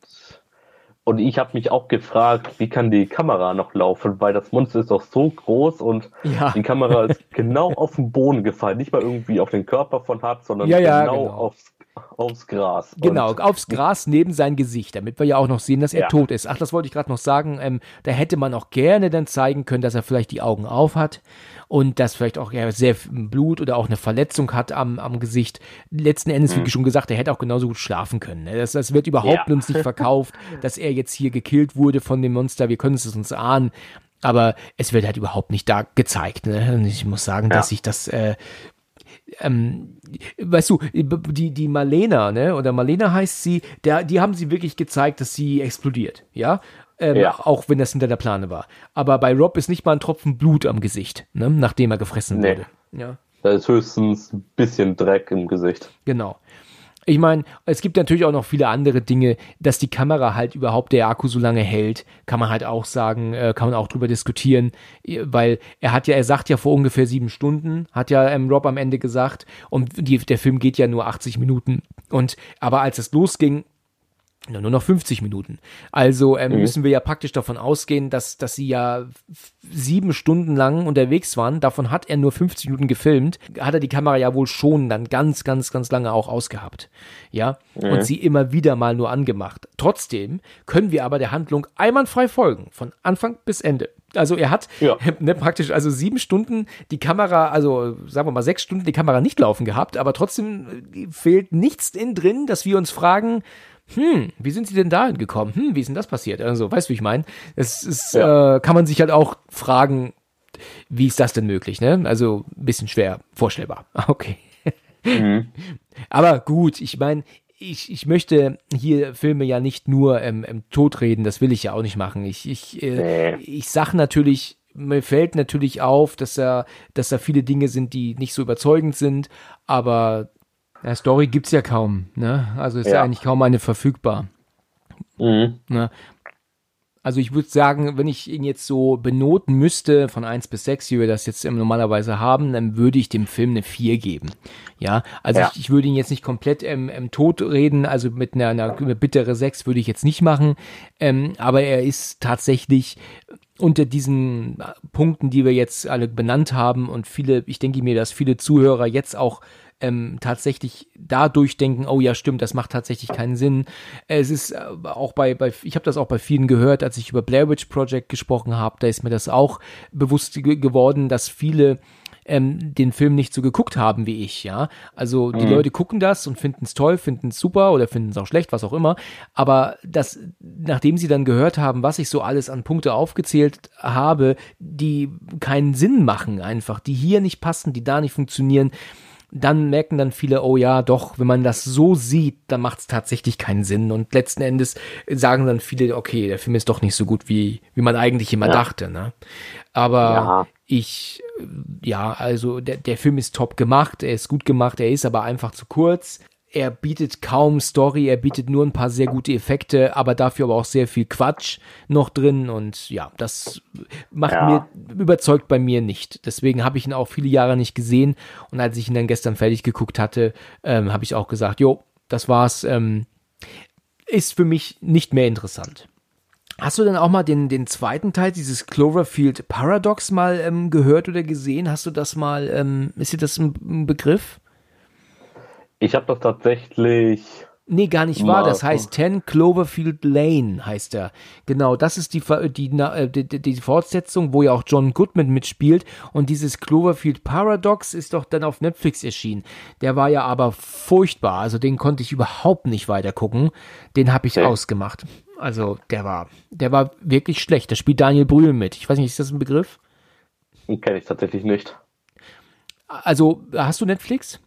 und ich habe mich auch gefragt, wie kann die Kamera noch laufen, weil das Monster ist doch so groß und ja. die Kamera *laughs* ist genau auf den Boden gefallen, nicht mal irgendwie auf den Körper von Hart, sondern ja, ja, genau, genau, aufs aufs Gras. Genau, aufs Gras neben sein Gesicht, damit wir ja auch noch sehen, dass er ja. tot ist. Ach, das wollte ich gerade noch sagen. Ähm, da hätte man auch gerne dann zeigen können, dass er vielleicht die Augen auf hat und dass vielleicht auch ja, sehr Blut oder auch eine Verletzung hat am, am Gesicht. Letzten Endes, mhm. wie schon gesagt, er hätte auch genauso gut schlafen können. Ne? Das, das wird überhaupt ja. uns nicht *laughs* verkauft, dass er jetzt hier gekillt wurde von dem Monster. Wir können es uns ahnen. Aber es wird halt überhaupt nicht da gezeigt. Ne? Und ich muss sagen, ja. dass ich das äh, ähm, weißt du, die, die Malena, ne, oder Malena heißt sie, der, die haben sie wirklich gezeigt, dass sie explodiert, ja? Ähm, ja. Auch wenn das hinter der Plane war. Aber bei Rob ist nicht mal ein Tropfen Blut am Gesicht, ne, nachdem er gefressen nee. wurde. Ja. Da ist höchstens ein bisschen Dreck im Gesicht. Genau. Ich meine, es gibt natürlich auch noch viele andere Dinge, dass die Kamera halt überhaupt der Akku so lange hält, kann man halt auch sagen, äh, kann man auch drüber diskutieren, weil er hat ja, er sagt ja vor ungefähr sieben Stunden, hat ja ähm, Rob am Ende gesagt, und die, der Film geht ja nur 80 Minuten. Und aber als es losging, nur noch 50 Minuten. Also ähm, mhm. müssen wir ja praktisch davon ausgehen, dass, dass sie ja sieben Stunden lang unterwegs waren. Davon hat er nur 50 Minuten gefilmt. Hat er die Kamera ja wohl schon dann ganz, ganz, ganz lange auch ausgehabt. Ja. Mhm. Und sie immer wieder mal nur angemacht. Trotzdem können wir aber der Handlung einwandfrei folgen. Von Anfang bis Ende. Also er hat ja. *laughs* ne, praktisch also sieben Stunden die Kamera, also sagen wir mal sechs Stunden die Kamera nicht laufen gehabt, aber trotzdem fehlt nichts in drin, dass wir uns fragen, hm, wie sind sie denn dahin gekommen? Hm, wie ist denn das passiert? Also, weißt du, wie ich meine? Es ist, ja. äh, kann man sich halt auch fragen, wie ist das denn möglich, ne? Also, ein bisschen schwer vorstellbar. *laughs* Okay. Mhm. Aber gut, ich meine, ich, ich möchte hier Filme ja nicht nur ähm, ähm, totreden, das will ich ja auch nicht machen. Ich, ich, äh, ich sag natürlich, mir fällt natürlich auf, dass da, dass da viele Dinge sind, die nicht so überzeugend sind, aber ja, Story gibt's ja kaum, ne? Also ist ja, ja eigentlich kaum eine verfügbar. Mhm. Ne? Also ich würde sagen, wenn ich ihn jetzt so benoten müsste von 1 bis 6, wie wir das jetzt normalerweise haben, dann würde ich dem Film eine 4 geben. Ja, also ja. Ich, ich, würde ihn jetzt nicht komplett ähm, ähm, tot reden, also mit einer, einer, bittere 6 würde ich jetzt nicht machen, ähm, aber er ist tatsächlich unter diesen Punkten, die wir jetzt alle benannt haben und viele, ich denke mir, dass viele Zuhörer jetzt auch ähm, tatsächlich dadurch denken, oh ja, stimmt, das macht tatsächlich keinen Sinn. Es ist äh, auch bei, bei ich habe das auch bei vielen gehört, als ich über Blair Witch Project gesprochen habe, da ist mir das auch bewusst geworden, dass viele ähm, den Film nicht so geguckt haben wie ich, ja. Also die mhm. Leute gucken das und finden es toll, finden es super oder finden es auch schlecht, was auch immer. Aber das, nachdem sie dann gehört haben, was ich so alles an Punkte aufgezählt habe, die keinen Sinn machen, einfach, die hier nicht passen, die da nicht funktionieren, dann merken dann viele, oh ja, doch, wenn man das so sieht, dann macht es tatsächlich keinen Sinn. Und letzten Endes sagen dann viele, okay, der Film ist doch nicht so gut, wie, wie man eigentlich immer ja. dachte. Ne? Aber ja. ich, ja, also der, der Film ist top gemacht, er ist gut gemacht, er ist aber einfach zu kurz er bietet kaum Story, er bietet nur ein paar sehr gute Effekte, aber dafür aber auch sehr viel Quatsch noch drin und ja, das macht ja. mir, überzeugt bei mir nicht. Deswegen habe ich ihn auch viele Jahre nicht gesehen und als ich ihn dann gestern fertig geguckt hatte, ähm, habe ich auch gesagt, jo, das war's, ähm, ist für mich nicht mehr interessant. Hast du denn auch mal den, den zweiten Teil, dieses Cloverfield Paradox mal ähm, gehört oder gesehen? Hast du das mal, ähm, ist dir das ein, ein Begriff? Ich habe das tatsächlich. Nee, gar nicht wahr. Das heißt 10 Cloverfield Lane heißt er. Genau, das ist die, die, äh, die, die, Fortsetzung, wo ja auch John Goodman mitspielt. Und dieses Cloverfield Paradox ist doch dann auf Netflix erschienen. Der war ja aber furchtbar. Also den konnte ich überhaupt nicht weiter gucken. Den habe ich okay. ausgemacht. Also der war, der war wirklich schlecht. Da spielt Daniel Brühl mit. Ich weiß nicht, ist das ein Begriff? Kenne ich tatsächlich nicht. Also, hast du Netflix?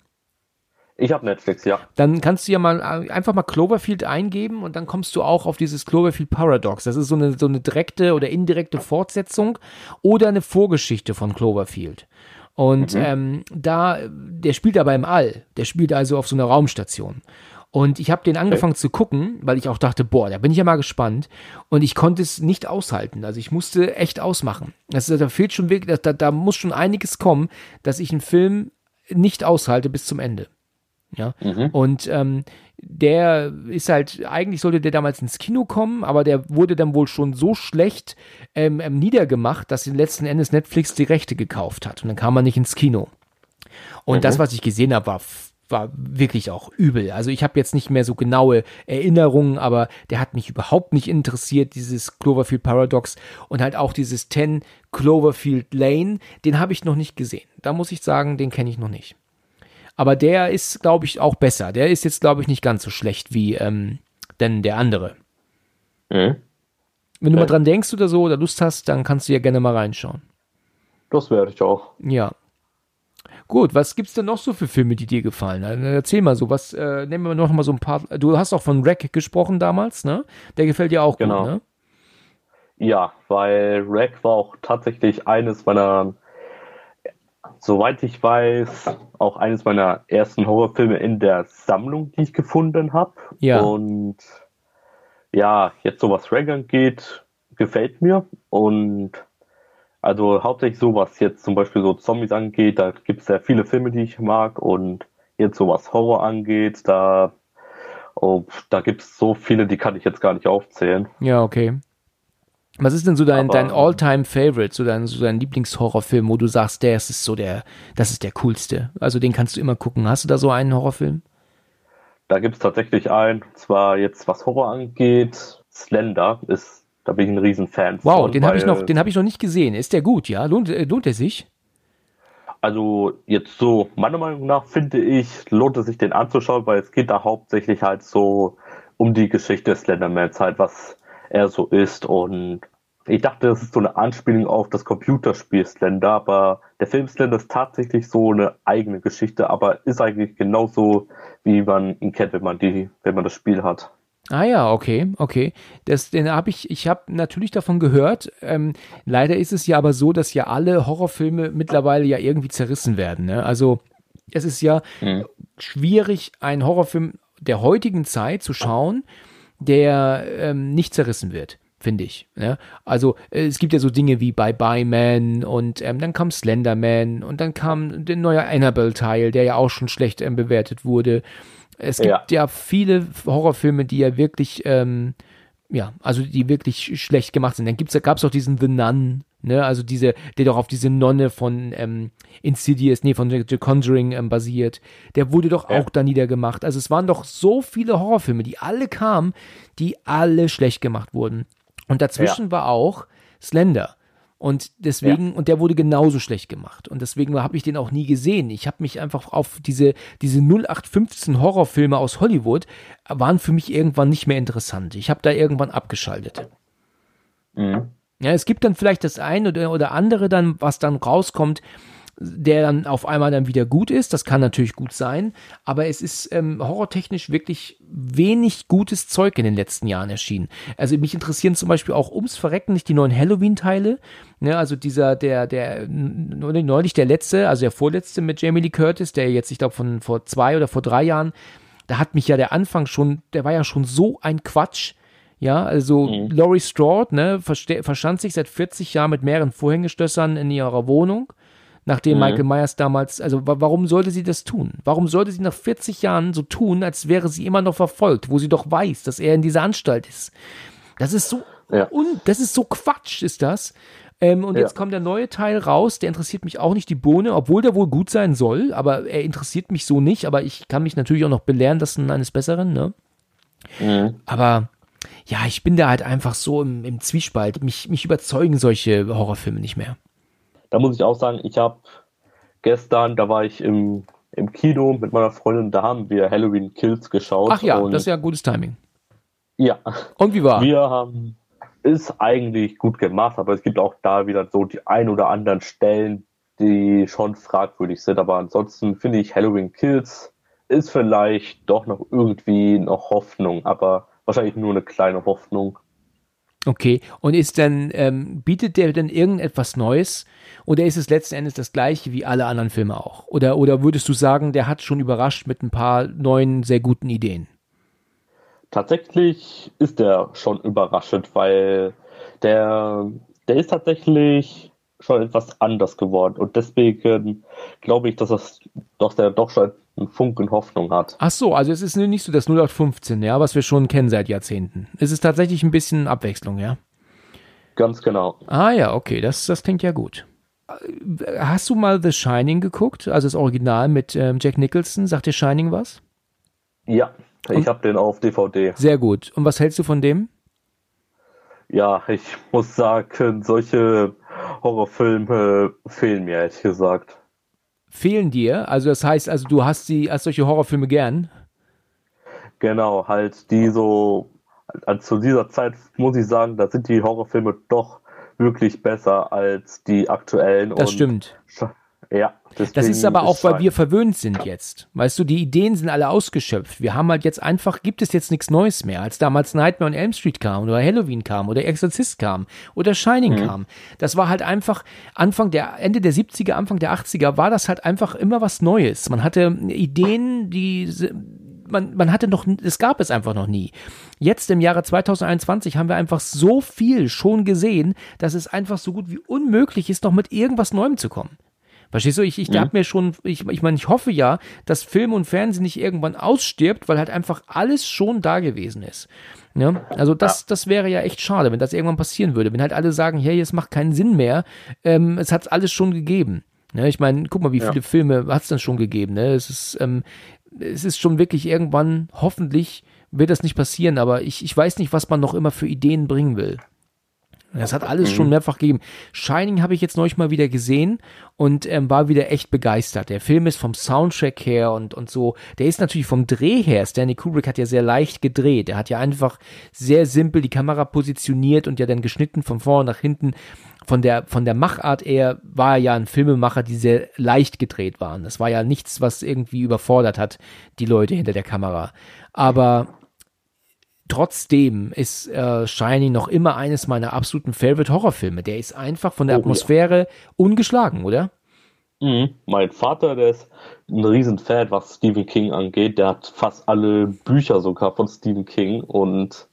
Ich habe Netflix, ja. Dann kannst du ja mal äh, einfach mal Cloverfield eingeben und dann kommst du auch auf dieses Cloverfield Paradox. Das ist so eine, so eine direkte oder indirekte Fortsetzung oder eine Vorgeschichte von Cloverfield. Und mhm. ähm, da, der spielt aber im All. Der spielt also auf so einer Raumstation. Und ich habe den angefangen okay. zu gucken, weil ich auch dachte, boah, da bin ich ja mal gespannt. Und ich konnte es nicht aushalten. Also ich musste echt ausmachen. Also da fehlt schon wirklich, da, da muss schon einiges kommen, dass ich einen Film nicht aushalte bis zum Ende. Ja. Mhm. Und ähm, der ist halt, eigentlich sollte der damals ins Kino kommen, aber der wurde dann wohl schon so schlecht ähm, ähm, niedergemacht, dass letzten Endes Netflix die Rechte gekauft hat. Und dann kam er nicht ins Kino. Und mhm. das, was ich gesehen habe, war war wirklich auch übel. Also ich habe jetzt nicht mehr so genaue Erinnerungen, aber der hat mich überhaupt nicht interessiert, dieses Cloverfield Paradox und halt auch dieses 10 Cloverfield Lane, den habe ich noch nicht gesehen. Da muss ich sagen, den kenne ich noch nicht. Aber der ist, glaube ich, auch besser. Der ist jetzt, glaube ich, nicht ganz so schlecht wie ähm, denn der andere. Mhm. Wenn du ja. mal dran denkst oder so oder Lust hast, dann kannst du ja gerne mal reinschauen. Das werde ich auch. Ja. Gut, was gibt's denn noch so für Filme, die dir gefallen? Erzähl mal so, was, äh, nehmen wir noch mal so ein paar. Du hast auch von Rack gesprochen damals, ne? Der gefällt dir auch genau. gut, ne? Ja, weil Rack war auch tatsächlich eines meiner soweit ich weiß, auch eines meiner ersten Horrorfilme in der Sammlung, die ich gefunden habe. Ja. Und ja, jetzt so was Reagan geht, gefällt mir. Und also hauptsächlich so, was jetzt zum Beispiel so Zombies angeht, da gibt es ja viele Filme, die ich mag. Und jetzt so was Horror angeht, da, oh, da gibt es so viele, die kann ich jetzt gar nicht aufzählen. Ja, okay. Was ist denn so dein, dein All-Time-Favorite, so dein, so dein Lieblingshorrorfilm, wo du sagst, der ist so der, das ist der coolste? Also den kannst du immer gucken. Hast du da so einen Horrorfilm? Da gibt es tatsächlich einen, zwar jetzt was Horror angeht, Slender ist Da bin ich ein Riesenfan wow, von. den habe ich noch, den habe ich noch nicht gesehen. Ist der gut, ja? Lohnt, äh, lohnt er sich? Also jetzt so, meiner Meinung nach finde ich, lohnt es sich den anzuschauen, weil es geht da hauptsächlich halt so um die Geschichte des Slendermans halt, was er so ist und ich dachte, das ist so eine Anspielung auf das Computerspiel Slender, aber der Film Slender ist tatsächlich so eine eigene Geschichte, aber ist eigentlich genauso, wie man ihn kennt, wenn man die, wenn man das Spiel hat. Ah ja, okay, okay. Das, den habe ich, ich habe natürlich davon gehört. Ähm, leider ist es ja aber so, dass ja alle Horrorfilme mittlerweile ja irgendwie zerrissen werden. Ne? Also es ist ja mhm. schwierig, einen Horrorfilm der heutigen Zeit zu schauen, der ähm, nicht zerrissen wird finde ich. Ne? Also äh, es gibt ja so Dinge wie Bye Bye Man und ähm, dann kam Slenderman und dann kam der neue Annabelle-Teil, der ja auch schon schlecht ähm, bewertet wurde. Es gibt ja. ja, viele Horrorfilme, die ja wirklich, ähm, ja, also die wirklich schlecht gemacht sind. Dann gibt's, gab es auch diesen The Nun, ne, also diese, der doch auf diese Nonne von ähm, Insidious, nee, von The Conjuring ähm, basiert. Der wurde doch ja. auch da niedergemacht. Also es waren doch so viele Horrorfilme, die alle kamen, die alle schlecht gemacht wurden. Und dazwischen ja. war auch Slender. Und deswegen, ja. und der wurde genauso schlecht gemacht. Und deswegen habe ich den auch nie gesehen. Ich habe mich einfach auf diese, diese 0815 Horrorfilme aus Hollywood, waren für mich irgendwann nicht mehr interessant. Ich habe da irgendwann abgeschaltet. Mhm. Ja, es gibt dann vielleicht das eine oder, oder andere dann, was dann rauskommt, der dann auf einmal dann wieder gut ist. Das kann natürlich gut sein, aber es ist ähm, horrortechnisch wirklich wenig gutes Zeug in den letzten Jahren erschienen. Also mich interessieren zum Beispiel auch ums Verrecken nicht die neuen Halloween-Teile. Ne, also dieser, der, der, neulich der letzte, also der vorletzte mit Jamie Lee Curtis, der jetzt, ich glaube, von vor zwei oder vor drei Jahren, da hat mich ja der Anfang schon, der war ja schon so ein Quatsch. Ja, also mhm. Laurie Strode, ne, verstand sich seit 40 Jahren mit mehreren Vorhängestössern in ihrer Wohnung nachdem mhm. Michael Myers damals, also warum sollte sie das tun? Warum sollte sie nach 40 Jahren so tun, als wäre sie immer noch verfolgt, wo sie doch weiß, dass er in dieser Anstalt ist? Das ist so, ja. un, das ist so Quatsch, ist das. Ähm, und ja. jetzt kommt der neue Teil raus, der interessiert mich auch nicht die Bohne, obwohl der wohl gut sein soll, aber er interessiert mich so nicht, aber ich kann mich natürlich auch noch belehren lassen eines Besseren, ne? Mhm. Aber ja, ich bin da halt einfach so im, im Zwiespalt. Mich, mich überzeugen solche Horrorfilme nicht mehr da muss ich auch sagen, ich habe gestern, da war ich im, im Kino mit meiner Freundin, da haben wir Halloween Kills geschaut. Ach ja, das ist ja gutes Timing. Ja. Und wie war? Wir haben, ist eigentlich gut gemacht, aber es gibt auch da wieder so die ein oder anderen Stellen, die schon fragwürdig sind. Aber ansonsten finde ich Halloween Kills ist vielleicht doch noch irgendwie noch Hoffnung, aber wahrscheinlich nur eine kleine Hoffnung. Okay, und ist dann, ähm, bietet der denn irgendetwas Neues oder ist es letzten Endes das gleiche wie alle anderen Filme auch? Oder, oder würdest du sagen, der hat schon überrascht mit ein paar neuen, sehr guten Ideen? Tatsächlich ist der schon überraschend, weil der, der ist tatsächlich schon etwas anders geworden und deswegen glaube ich, dass das doch der doch schon einen Funken Hoffnung hat. Ach so, also es ist nicht so das 0815, ja, was wir schon kennen seit Jahrzehnten. Es ist tatsächlich ein bisschen Abwechslung, ja. Ganz genau. Ah ja, okay, das, das klingt ja gut. Hast du mal The Shining geguckt? Also das Original mit ähm, Jack Nicholson. Sagt dir Shining was? Ja, ich habe den auf DVD. Sehr gut. Und was hältst du von dem? Ja, ich muss sagen, solche Horrorfilme fehlen mir, ehrlich gesagt fehlen dir. Also das heißt, also du hast die, hast solche Horrorfilme gern. Genau, halt die so, also zu dieser Zeit muss ich sagen, da sind die Horrorfilme doch wirklich besser als die aktuellen. Das stimmt. Ja. Das ist aber auch, weil wir verwöhnt sind jetzt. Weißt du, die Ideen sind alle ausgeschöpft. Wir haben halt jetzt einfach, gibt es jetzt nichts Neues mehr, als damals Nightmare on Elm Street kam oder Halloween kam oder Exorcist kam oder Shining mhm. kam. Das war halt einfach Anfang der, Ende der 70er, Anfang der 80er war das halt einfach immer was Neues. Man hatte Ideen, die, man, man hatte noch, es gab es einfach noch nie. Jetzt im Jahre 2021 haben wir einfach so viel schon gesehen, dass es einfach so gut wie unmöglich ist, noch mit irgendwas Neuem zu kommen. Verstehst du? Ich, ich mhm. mir schon, ich, ich meine, ich hoffe ja, dass Film und Fernsehen nicht irgendwann ausstirbt, weil halt einfach alles schon da gewesen ist. Ja? Ne? Also das, ja. das wäre ja echt schade, wenn das irgendwann passieren würde. Wenn halt alle sagen, hey, es macht keinen Sinn mehr, ähm, es hat alles schon gegeben. Ne? Ich meine, guck mal, wie viele Filme hat es denn schon gegeben? Ne? Es ist, ähm, es ist schon wirklich irgendwann, hoffentlich wird das nicht passieren, aber ich, ich weiß nicht, was man noch immer für Ideen bringen will. Das hat alles mhm. schon mehrfach gegeben. Shining habe ich jetzt neulich mal wieder gesehen und ähm, war wieder echt begeistert. Der Film ist vom Soundtrack her und, und so, der ist natürlich vom Dreh her. Stanley Kubrick hat ja sehr leicht gedreht. Er hat ja einfach sehr simpel die Kamera positioniert und ja dann geschnitten von vorne nach hinten. Von der, von der Machart eher war er ja ein Filmemacher, die sehr leicht gedreht waren. Das war ja nichts, was irgendwie überfordert hat, die Leute hinter der Kamera. Aber trotzdem ist äh, Shiny noch immer eines meiner absoluten Favorite Horrorfilme. Der ist einfach von der oh, Atmosphäre ja. ungeschlagen, oder? Mhm. Mein Vater, der ist ein Riesenfan, was Stephen King angeht. Der hat fast alle Bücher sogar von Stephen King und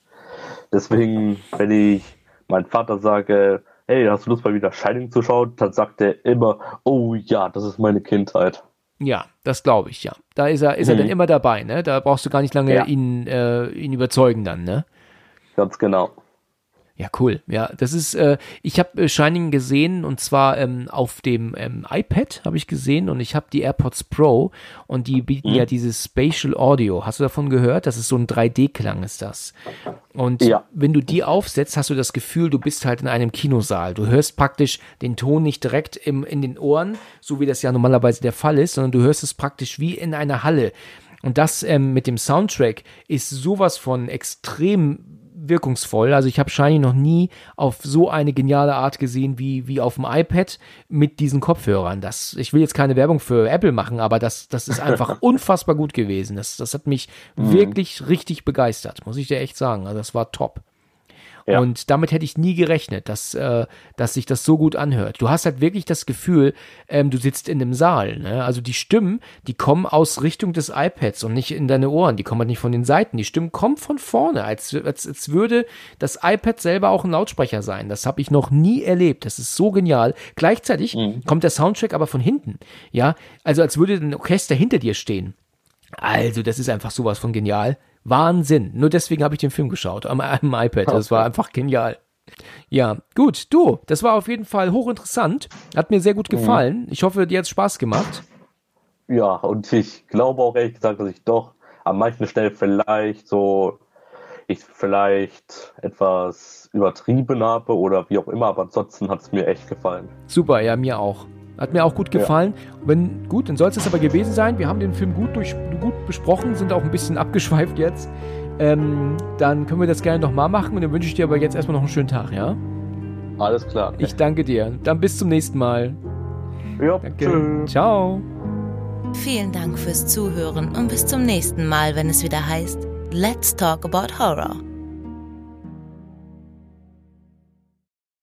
deswegen, wenn ich meinem Vater sage, hey, hast du Lust mal wieder Shining zu schauen, dann sagt er immer, oh ja, das ist meine Kindheit. Ja, das glaube ich, ja. Da ist er, ist mhm. er dann immer dabei, ne? Da brauchst du gar nicht lange ja. ihn, äh, ihn überzeugen dann, ne? Ganz genau. Ja, cool. Ja, das ist, äh, ich habe äh, Shining gesehen und zwar ähm, auf dem ähm, iPad habe ich gesehen und ich habe die AirPods Pro und die bieten mhm. ja dieses Spatial Audio. Hast du davon gehört? Das ist so ein 3D-Klang ist das. Und ja. wenn du die aufsetzt, hast du das Gefühl, du bist halt in einem Kinosaal. Du hörst praktisch den Ton nicht direkt im, in den Ohren, so wie das ja normalerweise der Fall ist, sondern du hörst es praktisch wie in einer Halle. Und das ähm, mit dem Soundtrack ist sowas von extrem wirkungsvoll. Also ich habe Shiny noch nie auf so eine geniale Art gesehen wie, wie auf dem iPad mit diesen Kopfhörern. Das, ich will jetzt keine Werbung für Apple machen, aber das, das ist einfach *laughs* unfassbar gut gewesen. Das, das hat mich mhm. wirklich richtig begeistert, muss ich dir echt sagen. Also das war top. Ja. Und damit hätte ich nie gerechnet, dass, äh, dass sich das so gut anhört. Du hast halt wirklich das Gefühl, ähm, du sitzt in einem Saal. Ne? Also die Stimmen, die kommen aus Richtung des iPads und nicht in deine Ohren. Die kommen halt nicht von den Seiten. Die Stimmen kommen von vorne, als, als, als würde das iPad selber auch ein Lautsprecher sein. Das habe ich noch nie erlebt. Das ist so genial. Gleichzeitig mhm. kommt der Soundtrack aber von hinten. Ja, also als würde ein Orchester hinter dir stehen. Also, das ist einfach sowas von genial. Wahnsinn. Nur deswegen habe ich den Film geschaut am, am iPad. Das war einfach genial. Ja, gut, du, das war auf jeden Fall hochinteressant. Hat mir sehr gut mhm. gefallen. Ich hoffe, dir hat Spaß gemacht. Ja, und ich glaube auch ehrlich gesagt, dass ich doch an manchen Stellen vielleicht so, ich vielleicht etwas übertrieben habe oder wie auch immer, aber ansonsten hat es mir echt gefallen. Super, ja, mir auch. Hat mir auch gut gefallen. Ja. Wenn, gut, dann soll es das aber gewesen sein. Wir haben den Film gut, durch, gut besprochen, sind auch ein bisschen *laughs* abgeschweift jetzt. Ähm, dann können wir das gerne nochmal machen und dann wünsche ich dir aber jetzt erstmal noch einen schönen Tag, ja? Alles klar. Ich danke dir. Dann bis zum nächsten Mal. Ja, danke. Tschüss. Ciao. Vielen Dank fürs Zuhören und bis zum nächsten Mal, wenn es wieder heißt Let's Talk About Horror.